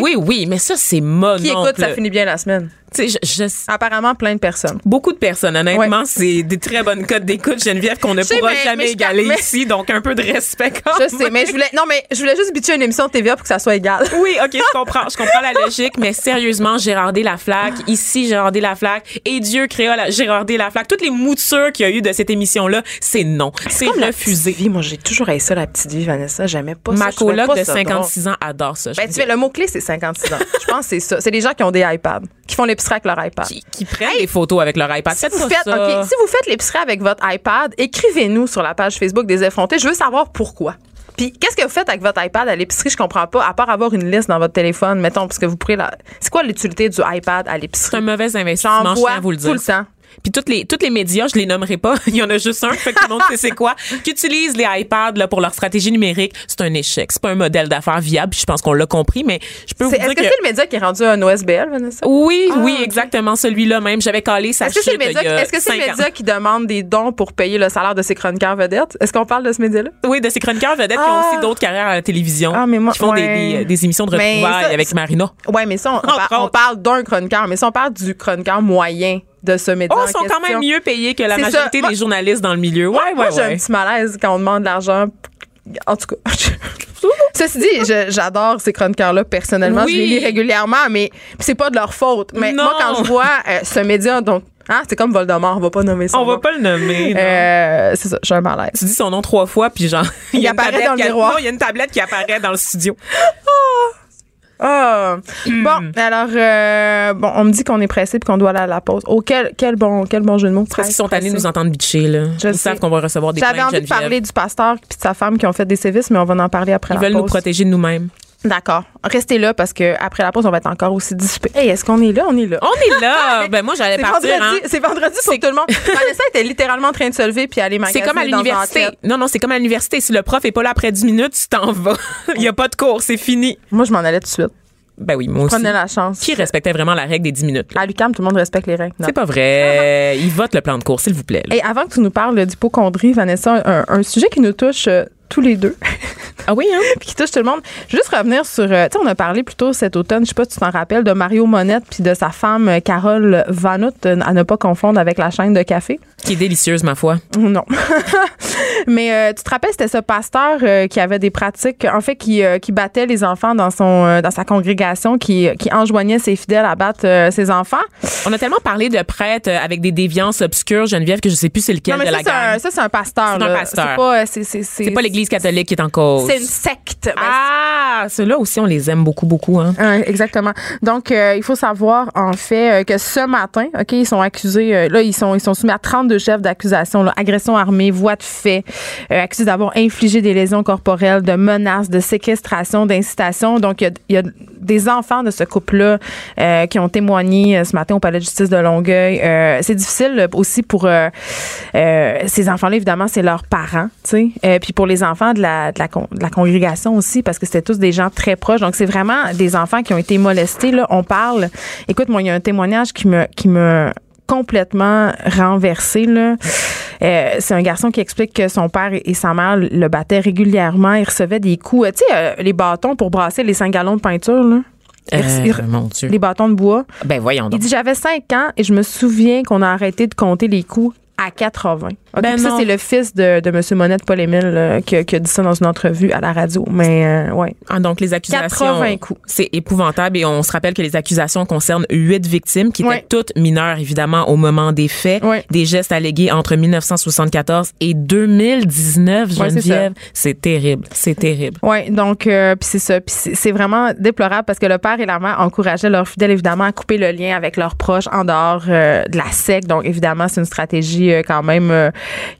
Oui, oui, mais ça, c'est mon Qui écoute, ça finit bien la semaine. Je- je- Apparemment, plein de personnes. Beaucoup de personnes, honnêtement, Ouais. c'est des très bonnes codes d'écoute, Geneviève, qu'on ne sais, pourra mais- jamais mais égaler mais- ici, donc un peu de respect quand Je sais, mais je voulais, non, mais je voulais juste bitcher une émission de TVA pour que ça soit égal. <laughs> Oui, OK, je comprends. Je comprends la logique, mais sérieusement, Gérard D. Laflaque, ici, Gérard D. Laflaque, et Dieu créole, Gérard D. Laflaque, toutes les moutures qu'il y a eu de cette émission-là, c'est non. C'est la refusé. vie. Moi, j'ai toujours haï ça, la petite vie, Vanessa. J'aimais pas ça. Ma Je trouvais coloc de ça 56 ans adore ça. Ben, tu sais, dire. le mot-clé, c'est 56 ans. Je pense que c'est ça. C'est des gens qui ont des iPads, qui font l'épicerie avec leur iPad. qui, qui prennent des photos avec leur iPad. Si Faites vous, faites, ça. Si vous faites l'épicerie avec votre iPad, écrivez-nous sur la page Facebook des effrontés. Je veux savoir pourquoi. Puis, qu'est-ce que vous faites avec votre iPad à l'épicerie? Je comprends pas. À part avoir une liste dans votre téléphone, mettons, parce que vous pourrez la. C'est quoi l'utilité du iPad à C'est l'épicerie? un mauvais investissement, J'en je vois vous le dire. tout le temps. Puis toutes les, toutes les médias, je les nommerai pas. <laughs> Il y en a juste un, fait que tout le monde sait c'est quoi, <laughs> qui utilisent les iPads là, pour leur stratégie numérique. C'est un échec. C'est pas un modèle d'affaires viable. Je pense qu'on l'a compris, mais je peux vous dire Est-ce que, que... c'est le média qui est rendu un OSBL, Vanessa? Oui, oui, ok. exactement, celui-là même. J'avais calé sa Est-ce que c'est le média, est-ce que c'est le média qui demande des dons pour payer le salaire de ses chroniqueurs vedettes? Est-ce qu'on parle de ce média-là? Oui, de ces chroniqueurs vedettes qui Ah. ont aussi d'autres carrières à la télévision, Ah, mais moi- qui font des- ouais. des, des émissions de retrouvailles ça, avec ça- Marina. Ouais, mais ça, on, <laughs> on parle d'un chroniqueur, mais si on parle du chroniqueur moyen de ce média. Oh, ils sont quand même mieux payés que la majorité Moi- des journalistes dans le milieu. Ouais, Moi, ouais, moi, j'ai un ouais. petit malaise quand on demande de l'argent. En tout cas. <laughs> Ceci dit, j'adore ces chroniqueurs-là personnellement. Oui. Je les lis régulièrement, mais c'est pas de leur faute. Mais Non. moi, quand je vois euh, ce média dont Ah, c'est comme Voldemort, on va pas nommer son On va nom. pas le nommer. Euh, c'est ça, j'ai un malaise. Tu dis son nom trois fois, puis genre, <laughs> il apparaît dans le miroir. Il y a une tablette qui apparaît dans le studio. <laughs> Ah. Hmm. Bon, alors, euh, bon, on me dit qu'on est pressé puis qu'on doit aller à la pause. Oh, quel, quel, bon, quel bon jeu de mots. Parce qu'ils sont allés nous entendre bitcher, là. Je Ils sais. savent qu'on va recevoir des J'avais envie de parler du pasteur puis de sa femme qui ont fait des sévices, mais on va en parler après Ils la veulent pause. nous protéger de nous-mêmes. D'accord. Restez là parce que après la pause, on va être encore aussi dissipés. Hey, est-ce qu'on est là? On est là. On est là! <laughs> ben, moi, j'allais C'est partir, vendredi, hein. c'est vendredi pour tout le monde. <laughs> Vanessa était littéralement en train de se lever puis aller C'est magasiner comme à l'université. Non, non, c'est comme à l'université. Si le prof est pas là après 10 minutes, tu t'en vas. <laughs> Il y a pas de cours, c'est fini. Moi, je m'en allais tout de suite. Ben oui, moi aussi. Prenez la chance. Qui respectait vraiment la règle des 10 minutes? là? À l'UQAM, tout le monde respecte les règles. Non. C'est pas vrai. Il vote le plan de cours, s'il vous plaît. Et avant que tu nous parles d'hypochondrie, Vanessa, un, un sujet qui nous touche euh, tous les deux, <laughs> Ah oui, hein? <laughs> puis qui touche tout le monde. Je veux juste revenir sur, euh, tu sais, on a parlé plus tôt cet automne, je sais pas si tu t'en rappelles, de Mario Monette puis de sa femme euh, Carole Vanout, euh, à ne pas confondre avec la chaîne de café. Qui est délicieuse, ma foi. <laughs> Non. <laughs> Mais euh, tu te rappelles, c'était ce pasteur euh, qui avait des pratiques, en fait, qui, euh, qui battait les enfants dans son dans sa congrégation, qui, qui enjoignait ses fidèles à battre ses enfants. On a tellement parlé de prêtres avec des déviances obscures, Geneviève, que je sais plus c'est lequel non, mais de ça, la c'est un, gang. ça, c'est un pasteur. C'est un pasteur. C'est pas, l'Église catholique qui est en cause. C'est une secte. Ben, Ah, ceux-là aussi, on les aime beaucoup, beaucoup. Hein. Exactement. Donc, il faut savoir, en fait, que ce matin, OK, ils sont accusés, là, ils sont, ils sont soumis à 32 chefs d'accusation, agression armée, voie de fait, euh, accusés d'avoir infligé des lésions corporelles, de menaces, de séquestration, d'incitation. Donc, il y y a des enfants de ce couple-là euh, qui ont témoigné euh, ce matin au palais de justice de Longueuil. Euh, c'est difficile euh, aussi pour ces enfants-là, évidemment, c'est leurs parents, tu sais. Puis pour les enfants de la, de, la, de la congrégation aussi, parce que c'était tous des gens très proches. Donc, c'est vraiment des enfants qui ont été molestés. Là, on parle. Écoute, moi, il y a un témoignage qui me, qui me complètement renversé. Là. Euh, c'est un garçon qui explique que son père et sa mère le battaient régulièrement. Il recevait des coups. euh, Tu sais, euh, les bâtons pour brasser les 5 gallons de peinture. Là. Il il mon Dieu. les bâtons de bois. Ben voyons Il donc. dit J'avais 5 ans et je me souviens qu'on a arrêté de compter les coups à 80. Ben ça, non. c'est le fils de, de M. Monette Paul-Émile euh, qui, a- qui a dit ça dans une entrevue à la radio. Mais, euh, ouais. Ah, donc les accusations, 80 coups. c'est épouvantable et on se rappelle que les accusations concernent huit victimes qui étaient Ouais. toutes mineures évidemment au moment des faits, Ouais. des gestes allégués entre 1974 et 2019. Ouais, c'est Geneviève, c'est terrible, c'est terrible. Oui, donc, euh, puis c'est ça. Puis c'est c'est vraiment déplorable parce que le père et la mère encourageaient leurs fidèles, évidemment, à couper le lien avec leurs proches en dehors euh, de la secte. Donc, évidemment, c'est une stratégie euh, quand même euh,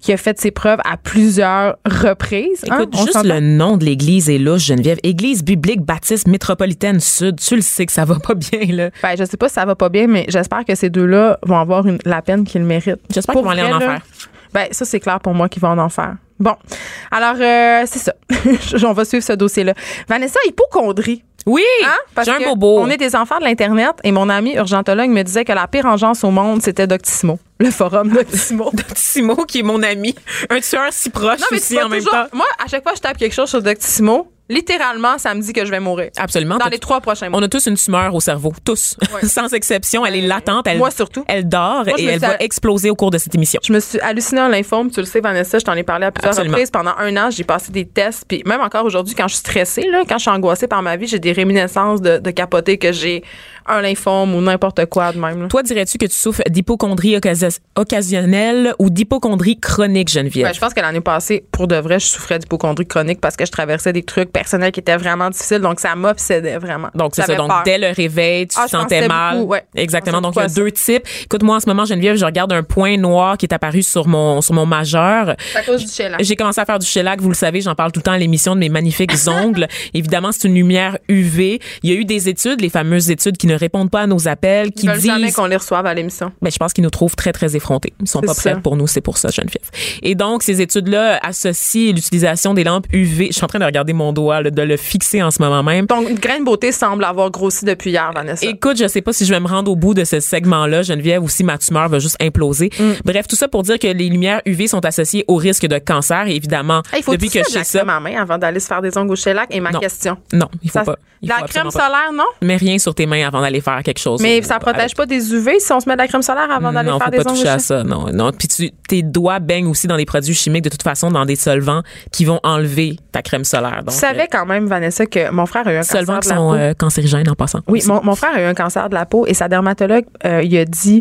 qui a fait ses preuves à plusieurs reprises. hein, Écoute, juste le nom de l'église est louche, Geneviève. Église biblique baptiste métropolitaine sud. Tu le sais que ça va pas bien, là. Ben, je sais pas si ça va pas bien, mais j'espère que ces deux-là vont avoir une, la peine qu'ils méritent. J'espère qu'ils vont aller en là, enfer. Ben, ça, c'est clair pour moi qu'ils vont en enfer. Bon. Alors, euh, c'est ça. <laughs> On va suivre ce dossier-là. Vanessa, hypochondrie. Oui, Hein? Parce j'ai un que bobo. On est des enfants de l'Internet et mon ami urgentologue me disait que la pire engeance au monde, c'était Doctissimo. Le forum Doctissimo. <laughs> Simo qui est mon ami, un tueur si proche Non, mais tu aussi en même toujours- temps. Moi, à chaque fois que je tape quelque chose sur Doctissimo, littéralement, ça me dit que je vais mourir. Absolument. Dans les trois prochains mois. On a tous une tumeur au cerveau, tous, Ouais. <laughs> sans exception. Elle est latente, elle, Moi surtout. elle dort Moi, et elle va exploser au cours de cette émission. Je me suis hallucinée en lymphome. Tu le sais, Vanessa, je t'en ai parlé à plusieurs Absolument. reprises. Pendant un an, j'ai passé des tests. Puis même encore aujourd'hui, quand je suis stressée, là, quand je suis angoissée par ma vie, j'ai des réminiscences de, de capoter que j'ai un lymphome ou n'importe quoi de même. là. Toi, dirais-tu que tu souffres d'hypochondrie occasi- occasionnelle ou d'hypochondrie chronique, Geneviève? Ben, je pense que l'année passée, pour de vrai, je souffrais d'hypochondrie chronique parce que je traversais des trucs personnels qui étaient vraiment difficiles. Donc, ça m'obsédait vraiment. donc, c'est ça. Donc, peur. dès le réveil, tu Ah, te pense sentais mal. beaucoup, ouais. Exactement. Donc, il y a deux types. Écoute, moi, en ce moment, Geneviève, je regarde un point noir qui est apparu sur mon, sur mon majeur. C'est à cause du shellac. J'ai commencé à faire du shellac, vous le savez, j'en parle tout le temps à l'émission de mes magnifiques <laughs> ongles. Évidemment, c'est une lumière UV. Il y a eu des études, les fameuses études qui ne répondent pas à nos appels, qui Ils veulent jamais disent qu'on les reçoive à l'émission. ben, je pense qu'ils nous trouvent très, très effrontés. Ils sont pas prêts pour nous, c'est pour ça, Geneviève. Et donc, ces études-là associent l'utilisation des lampes UV. Je suis en train de regarder mon doigt, là, de le fixer en ce moment même. Ton grain de beauté semble avoir grossi depuis hier, Vanessa. Écoute, je sais pas si je vais me rendre au bout de ce segment-là, Geneviève, ou si ma tumeur va juste imploser. Mm. Bref, tout ça pour dire que les lumières UV sont associées au risque de cancer. Et évidemment, Hey, faut depuis que je sais ça, ma main avant d'aller se faire des ongles au shellac. Et ma Non. question. non, il faut Ça- pas. Il la faut crème pas. solaire, non? Mets rien sur tes mains avant d'aller faire quelque chose. Mais ça protège pas des UV si on se met de la crème solaire avant d'aller faire faut des pas toucher à ça. Non, non. Puis tu, tes doigts baignent aussi dans des produits chimiques de toute façon, dans des solvants qui vont enlever ta crème solaire. Donc, savez savais quand même, Vanessa, que mon frère a eu un Solvants cancer qui de la sont peau. euh, cancérigènes en passant. Oui, mon, mon frère a eu un cancer de la peau et sa dermatologue, euh, il a dit,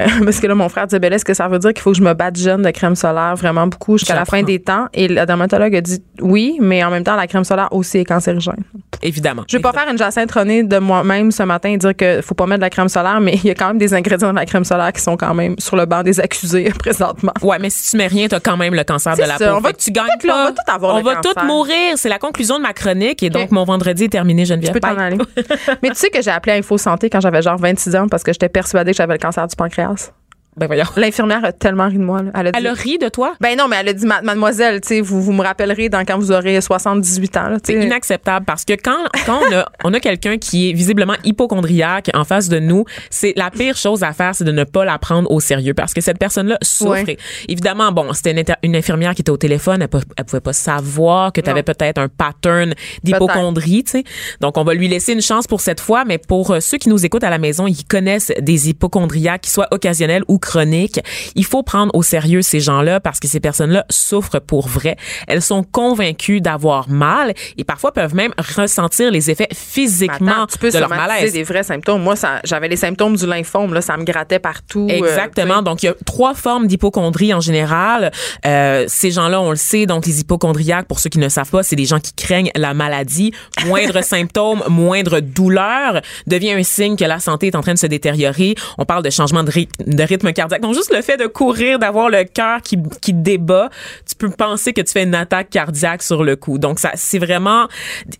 euh, <laughs> parce que là, mon frère disait, ben est-ce que ça veut dire qu'il faut que je me batte jeune de crème solaire vraiment beaucoup jusqu'à la fin des temps? Et la dermatologue a dit oui, mais en même temps, la crème solaire aussi est cancérigène. Évidemment. Je vais pas faire une Jacinthe de moi-même ce matin et dire que faut pas mettre de la crème solaire, mais il y a quand même des ingrédients dans la crème solaire qui sont quand même sur le banc des accusés <laughs> présentement. Ouais, mais si tu mets rien, t'as quand même le cancer de la ça, peau. on va que tu gagnes tout- on va tout avoir On le va tous mourir. C'est la conclusion de ma chronique. Et donc, Ok. mon vendredi est terminé, Geneviève. Tu peux t'en aller. <laughs> mais tu sais que j'ai appelé Info Santé quand j'avais genre 26 ans parce que j'étais persuadée que j'avais le cancer du pancréas. Ben voyons. <laughs> L'infirmière a tellement ri de moi. là. Elle a dit, Elle a ri de toi? Ben non, mais elle a dit, Ma- mademoiselle, tu sais, vous, vous me rappellerez dans quand vous aurez 78 ans. C'est inacceptable parce que quand, quand on a, on a quelqu'un qui est visiblement hypochondriaque en face de nous, c'est la pire chose à faire, c'est de ne pas la prendre au sérieux parce que cette personne-là souffre. Ouais. Évidemment, bon, c'était une, infirmière qui était au téléphone, elle, ne pouvait pas savoir que tu avais peut-être un pattern d'hypochondrie, tu sais. Donc, on va lui laisser une chance pour cette fois, mais pour euh, ceux qui nous écoutent à la maison, ils connaissent des hypochondriaques qui soient occasionnels ou chroniques. Il faut prendre au sérieux ces gens-là parce que ces personnes-là souffrent pour vrai. Elles sont convaincues d'avoir mal et parfois peuvent même ressentir les effets physiquement Attends, tu peux de leur malaise. des vrais symptômes. Moi, ça- j'avais les symptômes du lymphome. Là, ça me grattait partout. euh, Exactement. donc, il y a trois formes d'hypochondrie en général. Euh, ces gens-là, on le sait. Donc, les hypochondriaques, pour ceux qui ne savent pas, c'est des gens qui craignent la maladie. Moindre <laughs> symptôme, moindre douleur devient un signe que la santé est en train de se détériorer. On parle de changement de rythme cardiaque. Donc, juste le fait de courir, d'avoir le cœur qui, qui débat, tu peux penser que tu fais une attaque cardiaque sur le coup. Donc, ça, c'est vraiment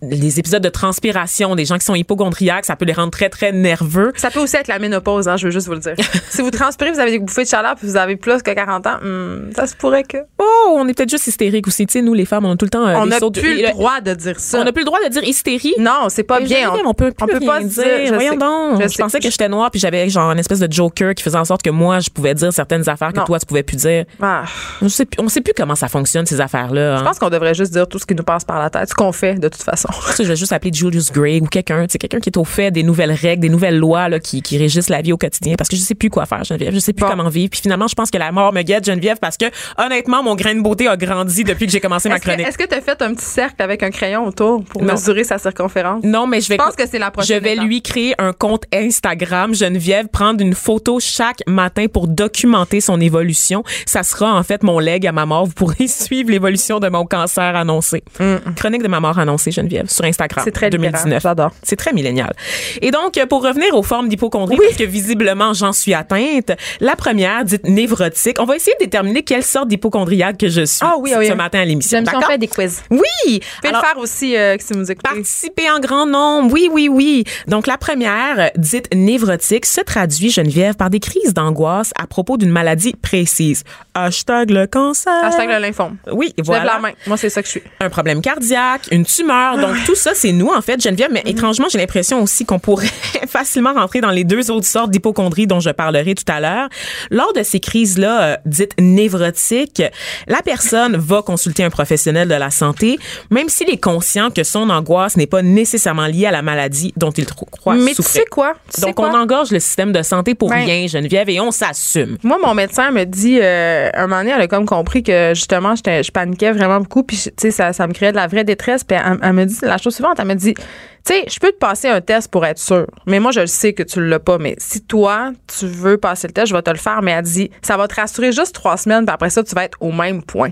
les épisodes de transpiration des gens qui sont hypochondriaques, ça peut les rendre très, très nerveux. Ça peut aussi être la ménopause, hein, je veux juste vous le dire. <laughs> si vous transpirez, vous avez des bouffées de chaleur, puis vous avez plus que 40 ans, hmm, ça se pourrait que. Oh, on est peut-être juste hystérique aussi. Tu sais, nous, les femmes, on a tout le temps euh, on n'a de- plus le- droit de dire ça. On n'a plus le droit de dire hystérie? Non, c'est pas Mais bien. Geneviève, on, peut plus on peut rien pas dire. dire. je Voyons sais. donc. Je, sais. pensais que j'étais noire puis j'avais genre une espèce de joker qui faisait en sorte que moi je pouvais dire certaines affaires que Non. toi tu pouvais plus dire. Ah, On sait on sait plus comment ça fonctionne ces affaires-là. je hein. pense qu'on devrait juste dire tout ce qui nous passe par la tête, ce qu'on fait de toute façon. <laughs> Je vais juste appeler Julius Gray ou quelqu'un, tu sais, quelqu'un qui est au fait des nouvelles règles, des nouvelles lois là, qui, qui régissent la vie au quotidien parce que je sais plus quoi faire, Geneviève. Je sais plus Bon. comment vivre. Puis finalement, je pense que la mort me guette, Geneviève, parce que honnêtement, mon grain de beauté a grandi depuis que j'ai commencé ma chronique. est-ce que tu as fait un petit cercle avec un crayon autour pour Non. mesurer sa circonférence? Non, mais je vais. Je pense que c'est la Je prochaine vais étape. lui créer un compte Instagram, Geneviève, prendre une photo chaque matin pour documenter son évolution. Ça sera en fait mon leg à ma mort. Vous pourrez <laughs> suivre l'évolution de mon cancer annoncé. Chronique de ma mort annoncée, Geneviève, sur Instagram. C'est très libérant. 2019. J'adore. C'est très millénial. Et donc, pour revenir aux formes d'hypochondrie, parce que visiblement, j'en suis atteinte. La première, dite névrotique. On va essayer de déterminer quelle sorte d'hypochondriaque que je suis Ah oui, ce oui. matin à l'émission. J'aime fait des quiz. Oui! Alors- le faire aussi euh, si vous écoutez. Participer en grand nombre, oui, oui, oui. Donc, la première, dite névrotique, se traduit, Geneviève, par des crises d'angoisse à propos d'une maladie précise. Hashtag le cancer. Hashtag le lymphome. Oui, Je voilà. lève la main. Moi, c'est ça que je suis. Un problème cardiaque, une tumeur. Donc, tout ça, c'est nous, en fait, Geneviève. Mais étrangement, j'ai l'impression aussi qu'on pourrait <laughs> facilement rentrer dans les deux autres sortes d'hypochondrie dont je parlerai tout à l'heure. Lors de ces crises-là, euh, dites névrotiques, la personne va consulter un professionnel de la santé, même s'il est conscient que son angoisse n'est pas nécessairement liée à la maladie dont il croit Mais tu sais quoi? Tu sais Donc, quoi? on engorge le système de santé pour Ouais. rien, Geneviève, et on Moi, mon médecin me dit, euh, un moment donné, elle a comme compris que justement, je paniquais vraiment beaucoup, puis tu sais, ça, me créait de la vraie détresse. Puis elle, elle me dit la chose suivante, elle me dit, tu sais, je peux te passer un test pour être sûr, mais moi, je le sais que tu l'as pas. Mais si toi, tu veux passer le test, je vais te le faire. Mais elle dit, ça va te rassurer juste trois semaines, puis après ça, tu vas être au même point.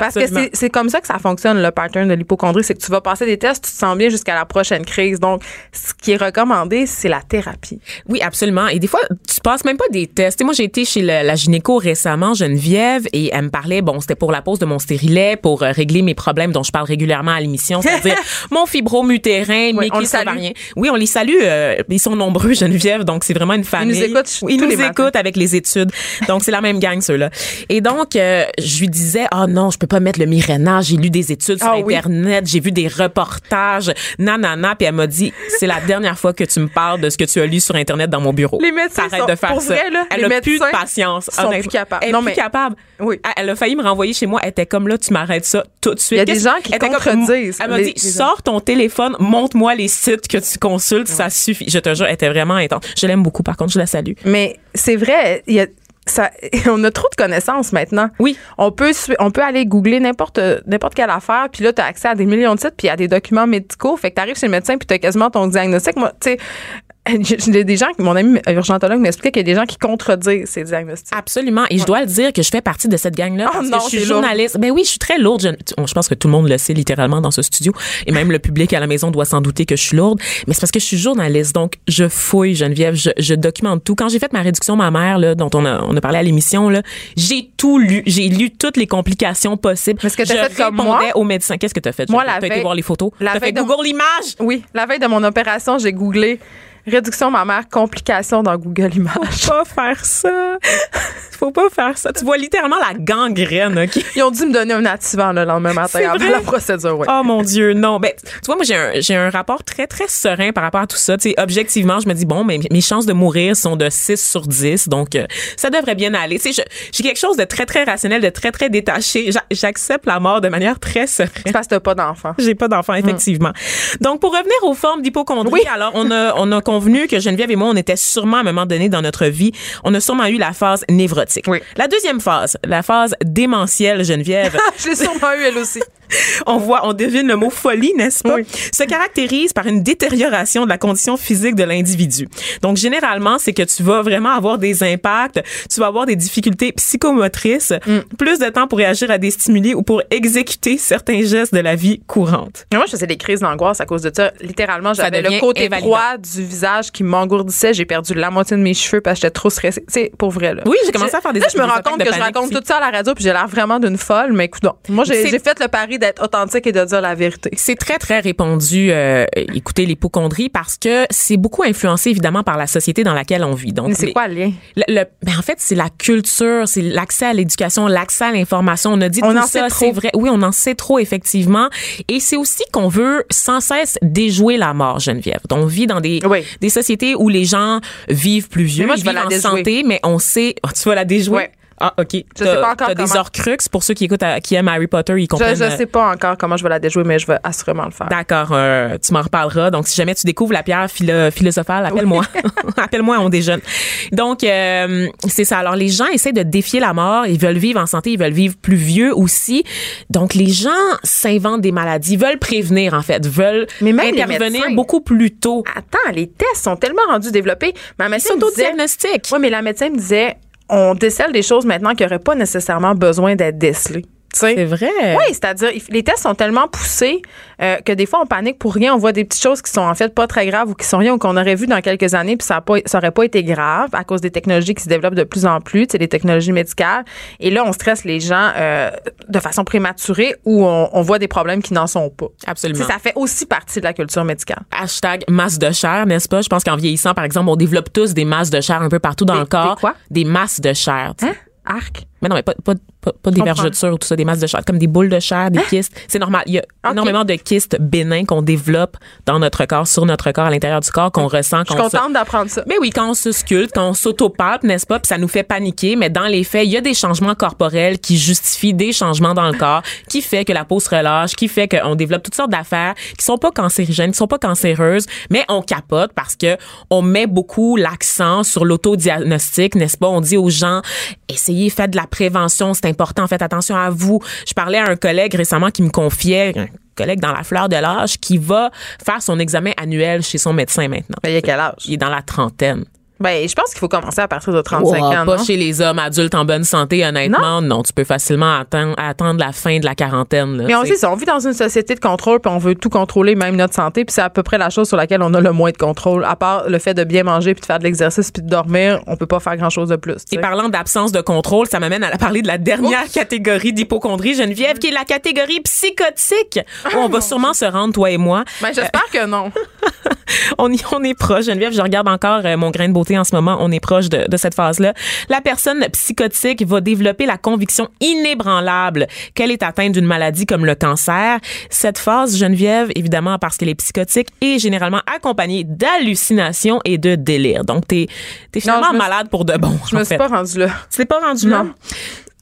Parce que c'est- comme ça que ça fonctionne, le pattern de l'hypochondrie. C'est que tu vas passer des tests, tu te sens bien jusqu'à la prochaine crise. Donc, ce qui est recommandé, c'est la thérapie. Oui, absolument. Et des fois, tu passes même pas des tests. Tu sais, moi, j'ai été chez la gynéco récemment, Geneviève, et elle me parlait, bon, c'était pour la pose de mon stérilet, pour euh, régler mes problèmes dont je parle régulièrement à l'émission, c'est-à-dire <laughs> mon fibromutérin, Oui, mes ovariens. Oui, on les salue. euh, ils sont nombreux, <laughs> Geneviève, donc c'est vraiment une famille. écoutent ch- Oui, ils tous nous les matins. écoutent avec les études. Donc, c'est la même gang, ceux-là. Et donc, euh, je lui disais, oh non, je peux pas mettre le Mirena. J'ai lu des études sur Ah oui. Internet, j'ai vu des reportages, nanana, puis elle m'a dit, c'est la dernière fois que tu me parles de ce que tu as lu sur Internet dans mon bureau. Les médecins sont- de faire pour ça. vrai, là, elle les a plus de patience. sont honnêtement. plus capables. Elle est plus capable. Oui. Elle- a failli me renvoyer chez moi. Elle était comme là, tu m'arrêtes ça tout de suite. Il y a des gens qui elle contredisent Elle m'a dit, sors ton téléphone, montre-moi les sites que tu consultes, ça suffit. Je te jure, elle était vraiment intense. Je l'aime beaucoup, par contre, je la salue. Mais c'est vrai, il y a ça, <laughs> on a trop de connaissances maintenant. Oui. On peut, on peut aller googler n'importe n'importe quelle affaire, puis là, tu as accès à des millions de sites, puis à des documents médicaux. Fait que tu arrives chez le médecin, puis tu as quasiment ton diagnostic. Moi, tu sais, j'ai <laughs> des gens, mon ami urgentologue m'expliquait qu'il y a des gens qui contredisent ces diagnostics. Absolument. Et je dois le dire que je fais partie de cette gang-là. Oh parce je suis t'es lourde. journaliste. Ben oui, je suis très lourde. Je, je pense que tout le monde le sait littéralement dans ce studio. Et même le public à la maison doit s'en douter que je suis lourde. Mais c'est parce que je suis journaliste. Donc, je fouille, Geneviève. Je, je documente tout. Quand j'ai fait ma réduction mammaire, là, dont on a, on a parlé à l'émission, là, j'ai tout lu. J'ai lu toutes les complications possibles. Est-ce que t'as fait comme moi? aux médecins. Qu'est-ce que t'as fait? Moi, la T'as été veille- voir les photos? la T'as veille fait de- Google l'image? Oui, la veille de mon opération, j'ai googlé réduction mammaire, complications dans Google Images. Faut pas faire ça. Faut pas faire ça. Tu vois littéralement la gangrène, OK? Ils ont dû me donner un activant le lendemain matin après la procédure, oui. Oh mon Dieu, non. Ben, tu vois, moi, j'ai un, j'ai un rapport très, très serein par rapport à tout ça. Tu sais, objectivement, je me dis, bon, mais mes chances de mourir sont de 6 sur 10, donc euh, ça devrait bien aller. Tu sais, j'ai quelque chose de très, très rationnel, de très, très détaché. J'a- J'accepte la mort de manière très sereine. C'est parce que t'as pas d'enfant. J'ai pas d'enfant, effectivement. Donc, pour revenir aux formes d'hypochondrie, Oui. alors, on a, on a convenu que Geneviève et moi, on était sûrement, à un moment donné dans notre vie, on a sûrement eu la phase névrotique. Oui. La deuxième phase, la phase démentielle, Geneviève, <laughs> Je l'ai sûrement eu, elle aussi. <laughs> on voit, on devine le mot folie, n'est-ce pas? Oui. Se caractérise par une détérioration de la condition physique de l'individu. Donc, généralement, c'est que tu vas vraiment avoir des impacts, tu vas avoir des difficultés psychomotrices, Mm. plus de temps pour réagir à des stimuli ou pour exécuter certains gestes de la vie courante. Moi, je faisais des crises d'angoisse à cause de ça. Littéralement, j'avais le côté droit du visage qui m'engourdissait. J'ai perdu la moitié de mes cheveux parce que j'étais trop stressée. Tu pour vrai, là. Oui, j'ai commencé à faire des- Là, je me rends compte que je raconte tout ça à la radio puis j'ai l'air vraiment d'une folle, mais écoute, moi, j'ai fait le pari d'être authentique et de dire la vérité. C'est très, très répandu, euh, écoutez, l'hypochondrie, parce que c'est beaucoup influencé, évidemment, par la société dans laquelle on vit. Donc, Mais c'est quoi le lien? Le, le- ben en fait, c'est la culture, c'est l'accès à l'éducation, l'accès à l'information. On a dit On tout en ça, sait trop. c'est vrai. Oui, on en sait trop effectivement. Et c'est aussi qu'on veut sans cesse déjouer la mort, Geneviève. Donc, on vit dans des Oui. Des sociétés où les gens vivent plus vieux, Mais moi, je ils vivent la en déjouer. santé, mais on sait. Ah, tu vas la déjouer? Ouais. Ah, ok. Je sais pas encore T'as des horcruxes pour ceux qui écoutent, à- qui aiment Harry Potter, ils Je, comprennent. je euh, sais pas encore comment je vais la déjouer, mais je vais assurément le faire. D'accord, euh, tu m'en reparleras. Donc, si jamais tu découvres la pierre philo- philosophale, appelle-moi. <laughs> <laughs> appelle-moi, on déjeune. Donc, euh, c'est ça. Alors, les gens essaient de défier la mort. Ils veulent vivre en santé. Ils veulent vivre plus vieux aussi. Donc, les gens s'inventent des maladies, veulent prévenir, en fait, veulent Mais même intervenir médecins. beaucoup plus tôt. Attends, les tests sont tellement rendus développés. Ma médecin me disait. Oui, mais la médecin me disait, on décèle des choses maintenant qui n'auraient pas nécessairement besoin d'être décelées. C'est vrai. Oui, c'est-à-dire, les tests sont tellement poussés euh, que des fois, on panique pour rien. On voit des petites choses qui sont en fait pas très graves ou qui sont rien ou qu'on aurait vu dans quelques années, puis ça, a pas, été grave à cause des technologies qui se développent de plus en plus, les technologies médicales. Et là, on stresse les gens euh, de façon prématurée ou on, on voit des problèmes qui n'en sont pas. Absolument. Ça fait aussi partie de la culture médicale. Hashtag masse de chair, n'est-ce pas? Je pense qu'en vieillissant, par exemple, on développe tous des masses de chair un peu partout dans Des- le corps. des quoi? Des masses de chair. Hein? Arc? Mais non, mais pas, pas, pas, pas des vergetures ou tout ça, des masses de chair, comme des boules de chair, des kystes. C'est normal. Il y a énormément de kystes bénins qu'on développe dans notre corps, sur notre corps, à l'intérieur du corps, qu'on ressent. Je suis qu'on se- contente d'apprendre ça. mais oui, quand on se sculpte, quand on s'autopalpe, n'est-ce pas, puis ça nous fait paniquer, mais dans les faits, il y a des changements corporels qui justifient des changements dans le corps, qui fait que la peau se relâche, qui fait qu'on développe toutes sortes d'affaires qui sont pas cancérigènes, qui sont pas cancéreuses, mais on capote parce que on met beaucoup l'accent sur l'autodiagnostic, n'est-ce pas? On dit aux gens, essayez, faites de la prévention, c'est important, faites attention à vous. Je parlais à un collègue récemment qui me confiait, un collègue dans la fleur de l'âge, qui va faire son examen annuel chez son médecin maintenant. Il a quel âge? Il est dans la trentaine. Ben, je pense qu'il faut commencer à partir de 35 Wow, ans. pas non? chez les hommes adultes en bonne santé, honnêtement. Non, tu peux facilement attendre, attendre la fin de la quarantaine. là. Mais on sait ça, on vit dans une société de contrôle, puis on veut tout contrôler, même notre santé, puis c'est à peu près la chose sur laquelle on a le moins de contrôle. À part le fait de bien manger, puis de faire de l'exercice, puis de dormir, on peut pas faire grand-chose de plus. Et parlant d'absence de contrôle, ça m'amène à parler de la dernière catégorie d'hypochondrie, Geneviève, qui est la catégorie psychotique, où on va sûrement se rendre, toi et moi. Ben, j'espère que non. <laughs> On, y, on est proche, Geneviève. Je regarde encore euh, mon grain de beauté en ce moment. On est proche de, de cette phase-là. La personne psychotique va développer la conviction inébranlable qu'elle est atteinte d'une maladie comme le cancer. Cette phase, Geneviève, évidemment, parce qu'elle est psychotique, est généralement accompagnée d'hallucinations et de délires. Donc, t'es es finalement suis- malade pour de bon. Je me suis pas rendue là. Tu t'es pas rendu là?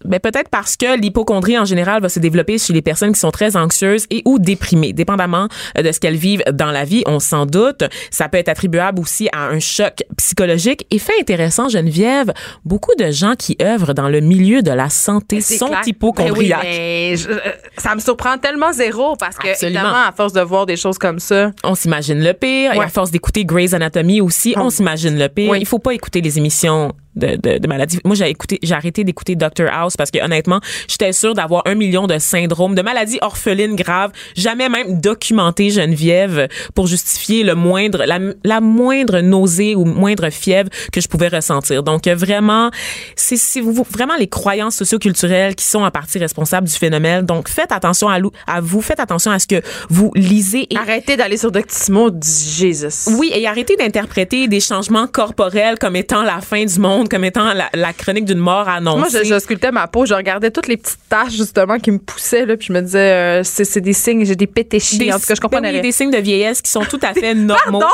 Ben peut-être parce que l'hypochondrie en général va se développer chez les personnes qui sont très anxieuses et ou déprimées, dépendamment euh, de ce qu'elles vivent dans la vie. On s'en doute. Ça peut être attribuable aussi à un choc psychologique. Et fait intéressant, Geneviève, beaucoup de gens qui œuvrent dans le milieu de la santé sont clair. hypochondriaques. Ben oui, mais je- euh, ça me surprend tellement zéro parce que, Absolument. évidemment, à force de voir des choses comme ça, On s'imagine le pire. Et Ouais. à force d'écouter Grey's Anatomy aussi, on s'imagine le pire. Oui. Il faut pas écouter les émissions de, de, de maladies. Moi, j'ai écouté, j'ai arrêté d'écouter Dr House parce que honnêtement, j'étais sûre d'avoir un million de syndromes, de maladies orphelines graves, jamais même documenté Geneviève pour justifier le moindre, la, la moindre nausée ou moindre fièvre que je pouvais ressentir. Donc vraiment, c'est c'est vous- vraiment les croyances socioculturelles qui sont en partie responsables du phénomène. Donc faites attention à vous, faites attention à ce que vous lisez et arrêtez d'aller sur Doctissimo, Jesus. oui, et arrêtez d'interpréter des changements corporels comme étant la fin du monde, comme étant la, la chronique d'une mort annoncée. Moi, je, je sculptais ma peau, je regardais toutes les petites taches, justement, qui me poussaient, là, puis je me disais, euh, c'est c'est des signes, j'ai des pétéchis. Des- en tout cas, je comprenais oui, des signes de vieillesse qui sont tout à <laughs> fait normaux. Pardon?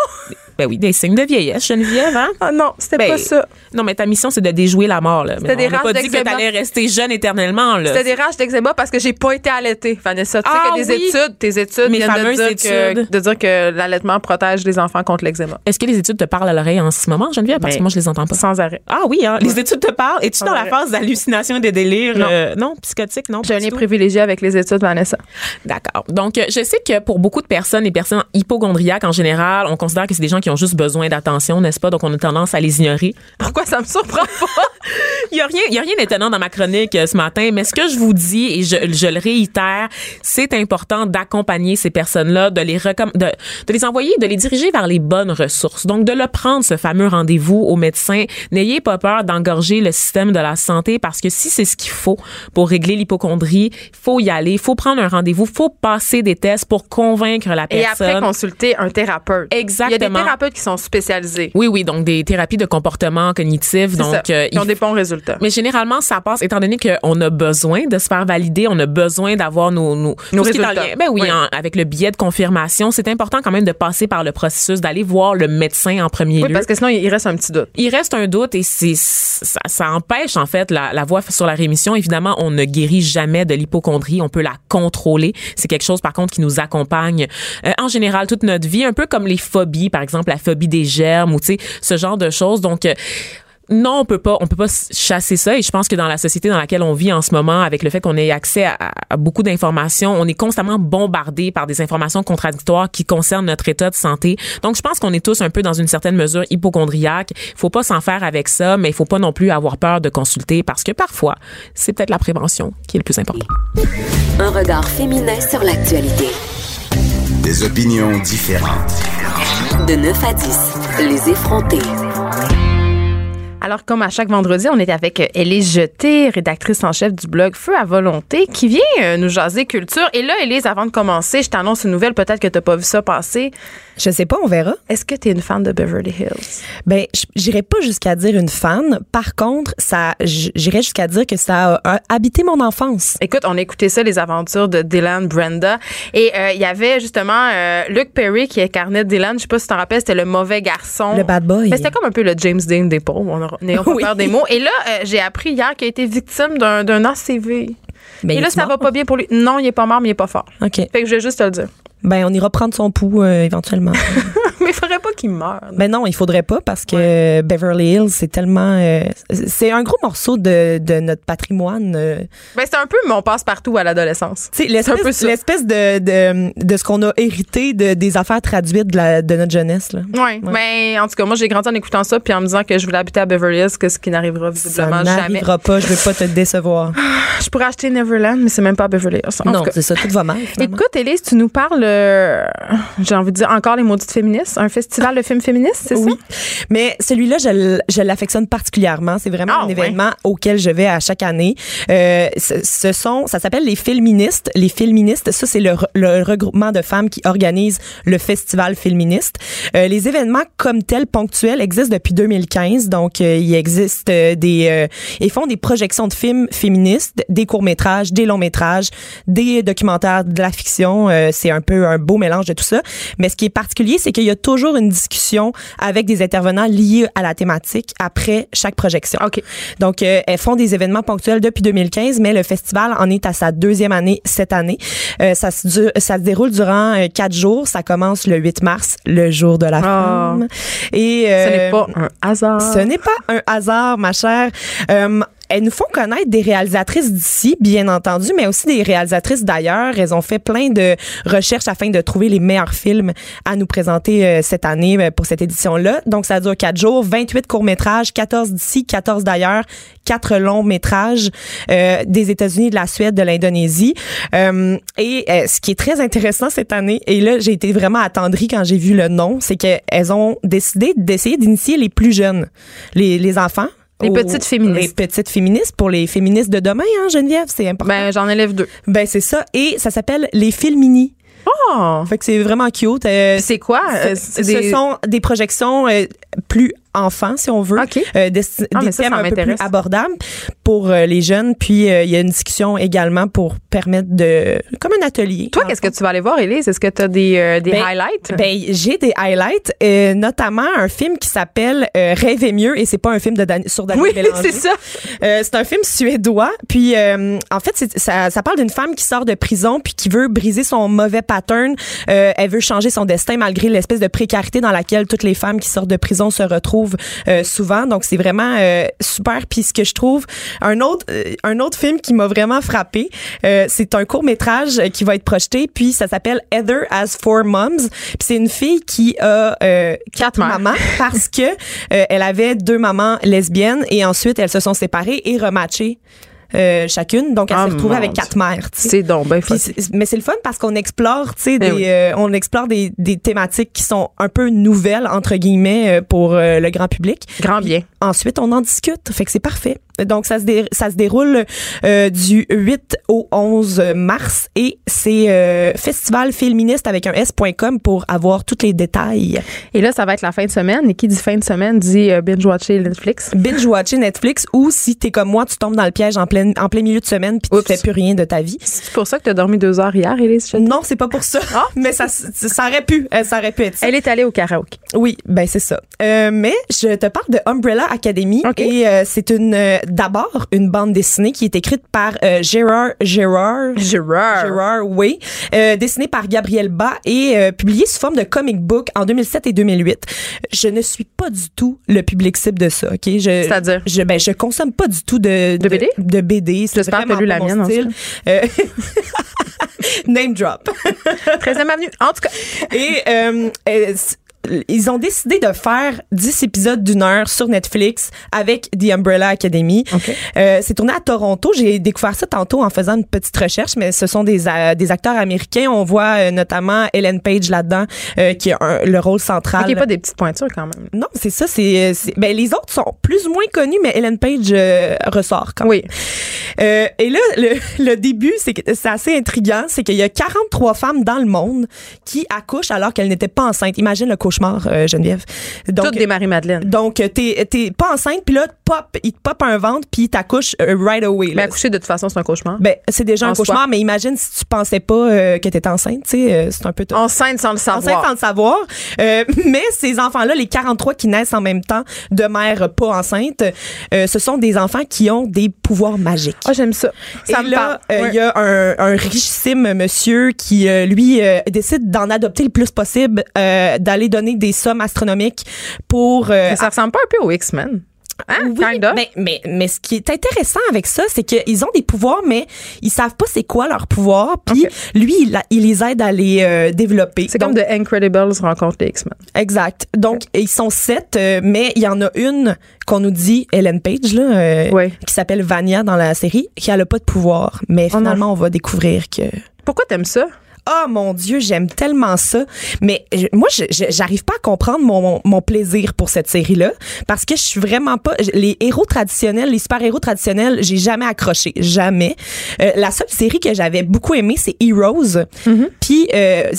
Ben oui, des signes de vieillesse, Geneviève, hein? Ah non, c'était Ben, pas ça. Non, mais ta mission, c'est de déjouer la mort, là. C'était des races pas dit que t'allais rester jeune éternellement, là. C'était des rages d'eczéma parce que j'ai pas été allaitée, Vanessa. Tu Ah sais que des oui. études, tes études Mes viennent de fameuses dire, études. Que, de dire que l'allaitement protège les enfants contre l'eczéma. Est-ce que les études te parlent à l'oreille en ce moment, Geneviève? Parce Ben, que moi, je les entends pas. Sans arrêt. Ah oui, hein? Les études te parlent? Es-tu dans la phase d'hallucination et de délire? Non. euh, non, psychotique, non? J'ai un lien privilégié avec les études, Vanessa. D'accord. Donc, euh, je sais que pour beaucoup de personnes, les personnes hypochondriaques en général, on considère que c'est des gens qui ont juste besoin d'attention, n'est-ce pas? Donc, on a tendance à les ignorer. <laughs> Pourquoi ça me surprend pas? Il <laughs> y a rien, il y a rien d'étonnant dans ma chronique euh, ce matin, mais ce que je vous dis et je, je le réitère, c'est important d'accompagner ces personnes-là, de les recomm- de, de les envoyer, de les diriger vers les bonnes ressources. Donc, de le prendre ce fameux rendez-vous au médecin. N'ayez pas peur d'engorger le système de la santé parce que si c'est ce qu'il faut pour régler l'hypochondrie, il faut y aller, il faut prendre un rendez-vous, il faut passer des tests pour convaincre la Et personne. après, consulter un thérapeute. Il y a des Exactement. Thérapeutes qui sont spécialisés. Oui, oui, donc des thérapies de comportement cognitif. Donc, ça, euh, qui il ont des bons résultats. mais généralement, ça passe, étant donné qu'on a besoin de se faire valider, on a besoin d'avoir nos, nos, Nos résultats. Ben oui, Oui. en- avec le billet de confirmation, c'est important quand même de passer par le processus, d'aller voir le médecin en premier Oui, lieu. parce que sinon, il reste un petit doute. Il reste un doute et c'est ça, ça empêche en fait la, la voie sur la rémission. Évidemment, on ne guérit jamais de l'hypochondrie, on peut la contrôler. C'est quelque chose par contre qui nous accompagne euh, en général toute notre vie, un peu comme les phobies, par exemple la phobie des germes ou tu sais ce genre de choses. Donc euh, non, on peut pas, on peut pas chasser ça. Et je pense que dans la société dans laquelle on vit en ce moment, avec le fait qu'on ait accès à, à beaucoup d'informations, on est constamment bombardé par des informations contradictoires qui concernent notre état de santé. Donc, je pense qu'on est tous un peu dans une certaine mesure hypochondriaque. Il faut pas s'en faire avec ça, mais il faut pas non plus avoir peur de consulter parce que parfois, c'est peut-être la prévention qui est le plus important. Un regard féminin sur l'actualité. Des opinions différentes. De 9 à 10, les effrontés. Alors, comme à chaque vendredi, on est avec euh, Élise Jeté, rédactrice en chef du blog Feu à volonté, qui vient euh, nous jaser culture. Et là, Élise, avant de commencer, je t'annonce une nouvelle, peut-être que tu pas vu ça passer. Je sais pas, on verra. Est-ce que tu es une fan de Beverly Hills? Ben, j- j'irais pas jusqu'à dire une fan. Par contre, ça, j- j'irais jusqu'à dire que ça a, habité mon enfance. Écoute, on a écouté ça, les aventures de Dylan Brenda. Et euh, il y avait justement euh, Luke Perry qui incarnait Dylan. Je sais pas si tu t'en rappelles, c'était le mauvais garçon. Le bad boy. Mais c'était comme un peu le James Dean des pauvres. On N'ayons pas Oui. peur des mots. Et là, euh, j'ai appris hier qu'il a été victime d'un ACV. Ben, Et là, ça mort? va pas bien pour lui. Non, il est pas mort, mais il est pas fort. OK. Fait que je vais juste te le dire. Ben, on ira prendre son pouls euh, éventuellement. <laughs> mais il faudrait pas qu'il meure. ben non, il faudrait pas parce que Beverly Hills, c'est tellement... euh, c'est un gros morceau de, de notre patrimoine. euh. Ben, c'est un peu mon passe-partout à l'adolescence. C'est un peu l'espèce, ça. l'espèce de, de, de ce qu'on a hérité de, des affaires traduites de, la, de notre jeunesse. Là. Oui, mais en tout cas, moi, j'ai grandi en écoutant ça puis en me disant que je voulais habiter à Beverly Hills, que ce qui n'arrivera Ça visiblement jamais. n'arrivera pas, je veux pas te décevoir. Je pourrais acheter Neverland, mais c'est même pas à Beverly Hills. En non, c'est ça, tout va mal. <laughs> finalement. Écoute, Élise, tu nous parles, euh, j'ai envie de dire encore les maudites féministes, un festival de films féministes, c'est Oui. ça? Mais celui-là, je, l'affectionne particulièrement. C'est vraiment Ah, un événement auquel je vais à chaque année. Euh, ce, ce sont, ça s'appelle les Filministes. Les Filministes, ça, c'est le, re- le regroupement de femmes qui organisent le festival féministe. Euh, les événements comme tels ponctuels existent depuis 2015. Donc, euh, il existe des... Ils font des projections de films féministes, des courts-métrages, des longs-métrages, des documentaires, de la fiction. C'est un peu un beau mélange de tout ça. Mais ce qui est particulier, c'est qu'il y a toujours une discussion avec des intervenants liés à la thématique après chaque projection. OK. Donc, euh, elles font des événements ponctuels depuis 2015, mais le festival en est à sa deuxième année cette année. Euh, ça, se dure- ça se déroule durant euh, quatre jours. Ça commence le 8 mars, le jour de la Ah. femme. Et Ce n'est pas un hasard. ce n'est pas un hasard, ma chère. Elles nous font connaître des réalisatrices d'ici, bien entendu, mais aussi des réalisatrices d'ailleurs. Elles ont fait plein de recherches afin de trouver les meilleurs films à nous présenter euh, cette année euh, pour cette édition-là. Donc, ça dure quatre jours, 28 courts-métrages, 14 d'ici, 14 d'ailleurs, quatre longs-métrages euh, des États-Unis, de la Suède, de l'Indonésie. Euh, et euh, ce qui est très intéressant cette année, et là, j'ai été vraiment attendrie quand j'ai vu le nom, c'est qu'elles ont décidé d'essayer d'initier les plus jeunes, les, les enfants. Les petites féministes. Les petites féministes pour les féministes de demain, hein, Geneviève, c'est important. Ben, j'en élève deux. Ben, c'est ça. Et ça s'appelle les Filmini. Oh! Fait que c'est vraiment cute. Euh, C'est quoi? Euh, ce des- ce sont des projections euh, plus enfants, si on veut. Euh, des Ah, des mais ça, thèmes ça un peu plus abordables pour euh, les jeunes. Puis, euh, il y a une discussion également pour permettre de... Comme un atelier. Toi, qu'est-ce que tu vas aller voir, Élise? Est-ce que tu as des, des Ben, highlights? Ben, j'ai des highlights, notamment un film qui s'appelle Rêver mieux et c'est pas un film de Dan- sur Daniel oui, <laughs> c'est ça. C'est un film suédois. Puis, en fait, ça, ça parle d'une femme qui sort de prison puis qui veut briser son mauvais pattern. Elle veut changer son destin malgré l'espèce de précarité dans laquelle toutes les femmes qui sortent de prison se retrouvent euh, souvent. Donc, c'est vraiment euh, super. Puis, ce que je trouve, un autre, euh, un autre film qui m'a vraiment frappé, c'est un court métrage qui va être projeté. Puis, ça s'appelle Heather as Four Moms. Puis, c'est une fille qui a quatre mamans <laughs> parce que elle avait deux mamans lesbiennes et ensuite elles se sont séparées et rematchées euh, chacune. Donc, elle Ah, s'est retrouvée mon avec quatre mères. C'est donc ben Puis mais c'est le fun parce qu'on explore, tu sais, Ben oui. euh, on explore des, des thématiques qui sont un peu nouvelles entre guillemets euh, pour euh, le grand public. Grand bien. Ensuite, on en discute, fait que c'est parfait. Donc ça se dé- ça se déroule euh, du 8 au 11 mars et c'est euh, festival féministe avec un s.com pour avoir tous les détails. Et là, ça va être la fin de semaine. Et qui dit fin de semaine dit euh, binge-watcher Netflix. binge watcher Netflix ou si t'es comme moi, tu tombes dans le piège en plein en plein milieu de semaine puis tu fais plus rien de ta vie. C'est pour ça que tu as dormi deux heures hier? Chetty? Non, c'est pas pour ça. <laughs> mais ça ça aurait pu, euh, ça aurait pu être ça. Elle est allée au karaoke. Oui, ben c'est ça. Euh, mais je te parle de Umbrella Academy OK. et euh, c'est une d'abord une bande dessinée qui est écrite par euh, Gérard Gérard Gérard. Gérard, oui, euh, dessinée par Gabriel Bas et euh, publiée sous forme de comic book en 2007 et 2008. Je ne suis pas du tout le public cible de ça, ok? Je, C'est-à-dire? je ben je consomme pas du tout de De BD? de, BD. C'est J'espère que vraiment lu la mienne, en style. <laughs> Name drop. <laughs> 13e avenue. En tout cas, Et ils ont décidé de faire 10 épisodes d'une heure sur Netflix avec The Umbrella Academy. Euh, c'est tourné à Toronto. J'ai découvert ça tantôt en faisant une petite recherche, mais ce sont des, euh, des acteurs américains. On voit euh, notamment Ellen Page là-dedans, qui a un- le rôle central. OK, pas des petites pointures quand même. Non, c'est ça. C'est, ben, les autres sont plus ou moins connus, mais Ellen Page ressort quand Oui. euh, et là, le, <laughs> le début, c'est c'est assez intriguant, c'est qu'il y a 43 femmes dans le monde qui accouchent alors qu'elles n'étaient pas enceintes. Imagine le cauchemar, euh, Geneviève. Donc, Toutes des Marie-Madeleine. donc t'es t'es pas enceinte, puis là, pop, il te pop un ventre, puis il t'accouche euh, right away. Mais accoucher, de toute façon, c'est un cauchemar. Ben, c'est déjà En un soi. cauchemar, mais imagine si tu pensais pas euh, que t'étais enceinte, tu sais, euh, c'est un peu... Enceinte sans le Enceinte savoir. sans le savoir. Euh, <laughs> mais ces enfants-là, les 43 qui naissent en même temps de mères pas enceintes, ce sont des enfants qui ont des pouvoirs magiques. Ah, j'aime ça. Ça et me là, il Ouais. y a un, un richissime monsieur qui, lui, décide d'en adopter le plus possible, d'aller donner des sommes astronomiques pour... euh, ça ressemble pas un peu aux X-Men. Hein? oui, Kind of. mais, mais, mais ce qui est intéressant avec ça, c'est qu'ils ont des pouvoirs, mais ils savent pas c'est quoi leurs pouvoirs. Puis lui, il, les aide à les euh, développer. C'est comme The Incredibles rencontre les X-Men. Exact. Donc, ils sont sept, euh, mais il y en a une qu'on nous dit, Ellen Page, là, euh, qui s'appelle Vania dans la série, qui a pas de pouvoir. Mais Oh finalement, on va découvrir que... Pourquoi t'aimes ça? Oh mon Dieu, j'aime tellement ça. Mais moi, j'arrive pas à comprendre mon, mon, mon plaisir pour cette série-là parce que je suis vraiment pas. Les héros traditionnels, les super-héros traditionnels, j'ai jamais accroché. Jamais. Euh, la seule série que j'avais beaucoup aimée, c'est Heroes. Puis euh,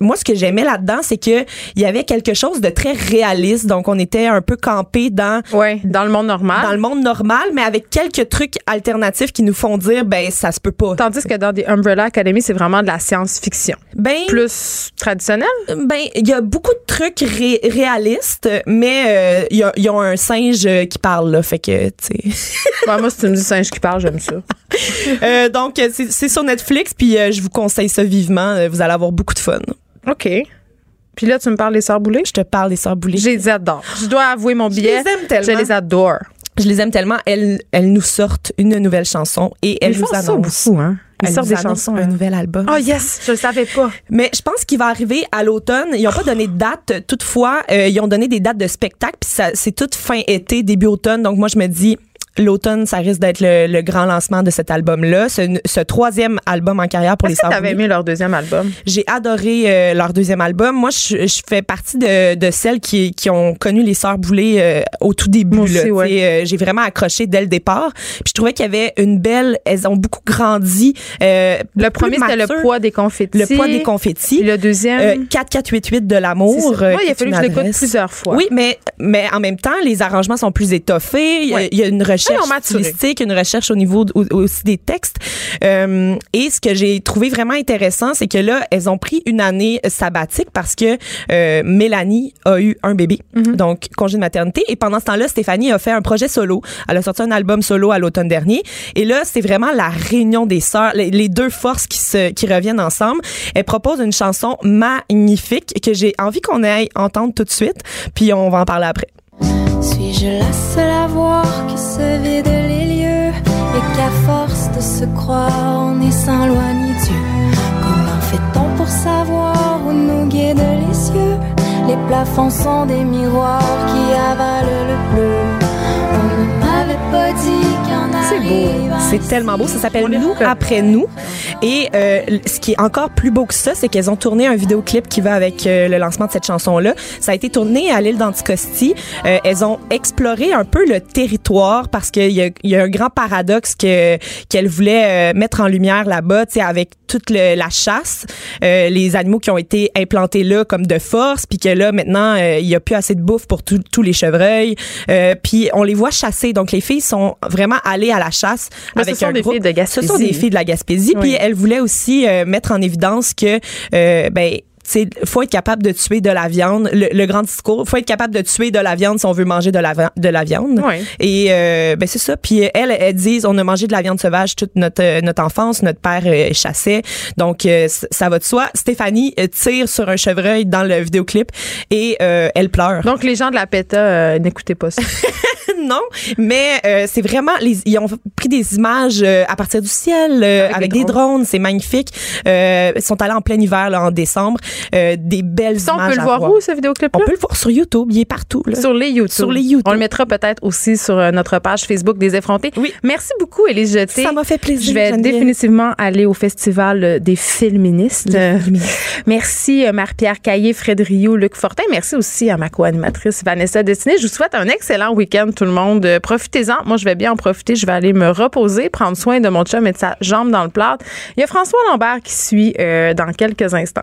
moi, ce que j'aimais là-dedans, c'est que il y avait quelque chose de très réaliste. Donc, on était un peu campé dans Ouais, dans le monde normal. dans le monde normal, mais avec quelques trucs alternatifs qui nous font dire, ben ça se peut pas. Tandis que dans des Umbrella Academy, c'est vraiment de la science-fiction fiction? Ben, Plus traditionnelle? ben, il y a beaucoup de trucs ré- réalistes, mais euh, il y a- ils ont un singe euh, qui parle, là. Fait que, tu sais. Ouais, <laughs> moi, si tu me dis singe qui parle, j'aime ça. <laughs> Euh, donc, euh, c'est sur Netflix, puis euh, je vous conseille ça vivement. Euh, Vous allez avoir beaucoup de fun. OK. Puis là, tu me parles des Sœurs Boulay? Je te parle des Sœurs Boulay. Je les adore. Je dois avouer mon billet. les aime tellement. Je les adore. Je les aime tellement. Elles, elles nous sortent une nouvelle chanson et elles Ils nous font ça annoncent. beaucoup, hein? Sortent nous des chansons. Un hein. nouvel album. Oh yes, je le savais pas. Mais je pense qu'il va arriver à l'automne. Ils n'ont pas donné de date. Toutefois, euh, ils ont donné des dates de spectacle. Puis ça- c'est toute fin été, début automne. Donc moi, je me dis, l'automne, ça risque d'être le, le grand lancement de cet album-là. Ce, ce troisième album en carrière pour les Sœurs t'avais aimé leur deuxième album? J'ai adoré euh, leur deuxième album. Moi, je, je fais partie de, de celles qui, qui ont connu les Sœurs Boulay euh, au tout début. Ouais. Euh, J'ai vraiment accroché dès le départ. Puis je trouvais qu'il y avait une belle... Elles ont beaucoup grandi. euh, Le premier, c'était le poids des confettis. Le poids des confettis. Puis le deuxième. Euh, 4488 de c'est l'amour. euh, Moi, il a fallu que je l'écoute plusieurs fois. Oui, mais, mais en même temps, les arrangements sont plus étoffés. Il y Ouais. Il y, a une recherche Maturé. stylistique, une recherche au niveau au- aussi des textes. Euh, et ce que j'ai trouvé vraiment intéressant, c'est que là, elles ont pris une année sabbatique parce que euh, Mélanie a eu un bébé, Mm-hmm. donc congé de maternité. Et pendant ce temps-là, Stéphanie a fait un projet solo. Elle a sorti un album solo à l'automne dernier. Et là, c'est vraiment la réunion des sœurs, les, les deux forces qui se qui reviennent ensemble. Elle propose une chanson magnifique que j'ai envie qu'on aille entendre tout de suite. Puis on va en parler après. Suis-je la seule à voir que se vident les lieux et qu'à force de se croire, on est sans loi ni Dieu? Comment fait-on pour savoir où nous guident les yeux? Les plafonds sont des miroirs qui avalent le bleu. Beau. C'est tellement beau. Ça s'appelle Nous après nous. Et euh, ce qui est encore plus beau que ça, c'est qu'elles ont tourné un vidéoclip qui va avec euh, le lancement de cette chanson-là. Ça a été tourné à l'île d'Anticosti. Euh, elles ont exploré un peu le territoire parce qu'il y y a un grand paradoxe que qu'elles voulaient euh, mettre en lumière là-bas, tu sais, avec toute le- la chasse, euh, les animaux qui ont été implantés là comme de force, puis que là maintenant il y a plus assez de bouffe pour tous tous les chevreuils. Euh, puis on les voit chasser. Donc les filles sont vraiment allées à la chasse Mais ce avec sont un des groupe. filles de Gaspésie. Ce sont des filles de la Gaspésie. Oui. Puis elle voulait aussi euh, mettre en évidence que euh, ben c'est faut être capable de tuer de la viande. Le, le grand discours, faut être capable de tuer de la viande si on veut manger de la de la viande. Oui. Et euh, ben c'est ça. Puis elles, elles disent, on a mangé de la viande sauvage toute notre euh, notre enfance, notre père euh, chassait. Donc euh, ça va de soi. Stéphanie euh, tire sur un chevreuil dans le vidéoclip et euh, elle pleure. Donc, les gens de la PETA, euh, n'écoutez pas ça. <laughs> non, mais euh, c'est vraiment les, ils ont pris des images euh, à partir du ciel euh, Avec avec, des drones, c'est magnifique. Euh, ils sont allés en plein hiver là en décembre, euh, des belles Ça, on images peut le voir où, ce vidéoclip-là? On peut le voir sur YouTube, il est partout là. Sur les YouTube. Sur les YouTube. On le mettra peut-être aussi sur euh, notre page Facebook des effrontés. Oui. Merci beaucoup, Élise Jeté. Ça m'a fait plaisir, Je vais définitivement aller au Festival euh, des féministes. Merci, Marie-Pierre Caillé, Fred Rio, Luc Fortin. Merci aussi à ma co-animatrice Vanessa Destiné. Je vous souhaite un excellent week-end, tout le monde. Profitez-en. Moi, je vais bien en profiter. Je vais aller me reposer, prendre soin de mon chum et de sa jambe dans le plat. Il y a François Lambert qui suit euh, dans quelques instants.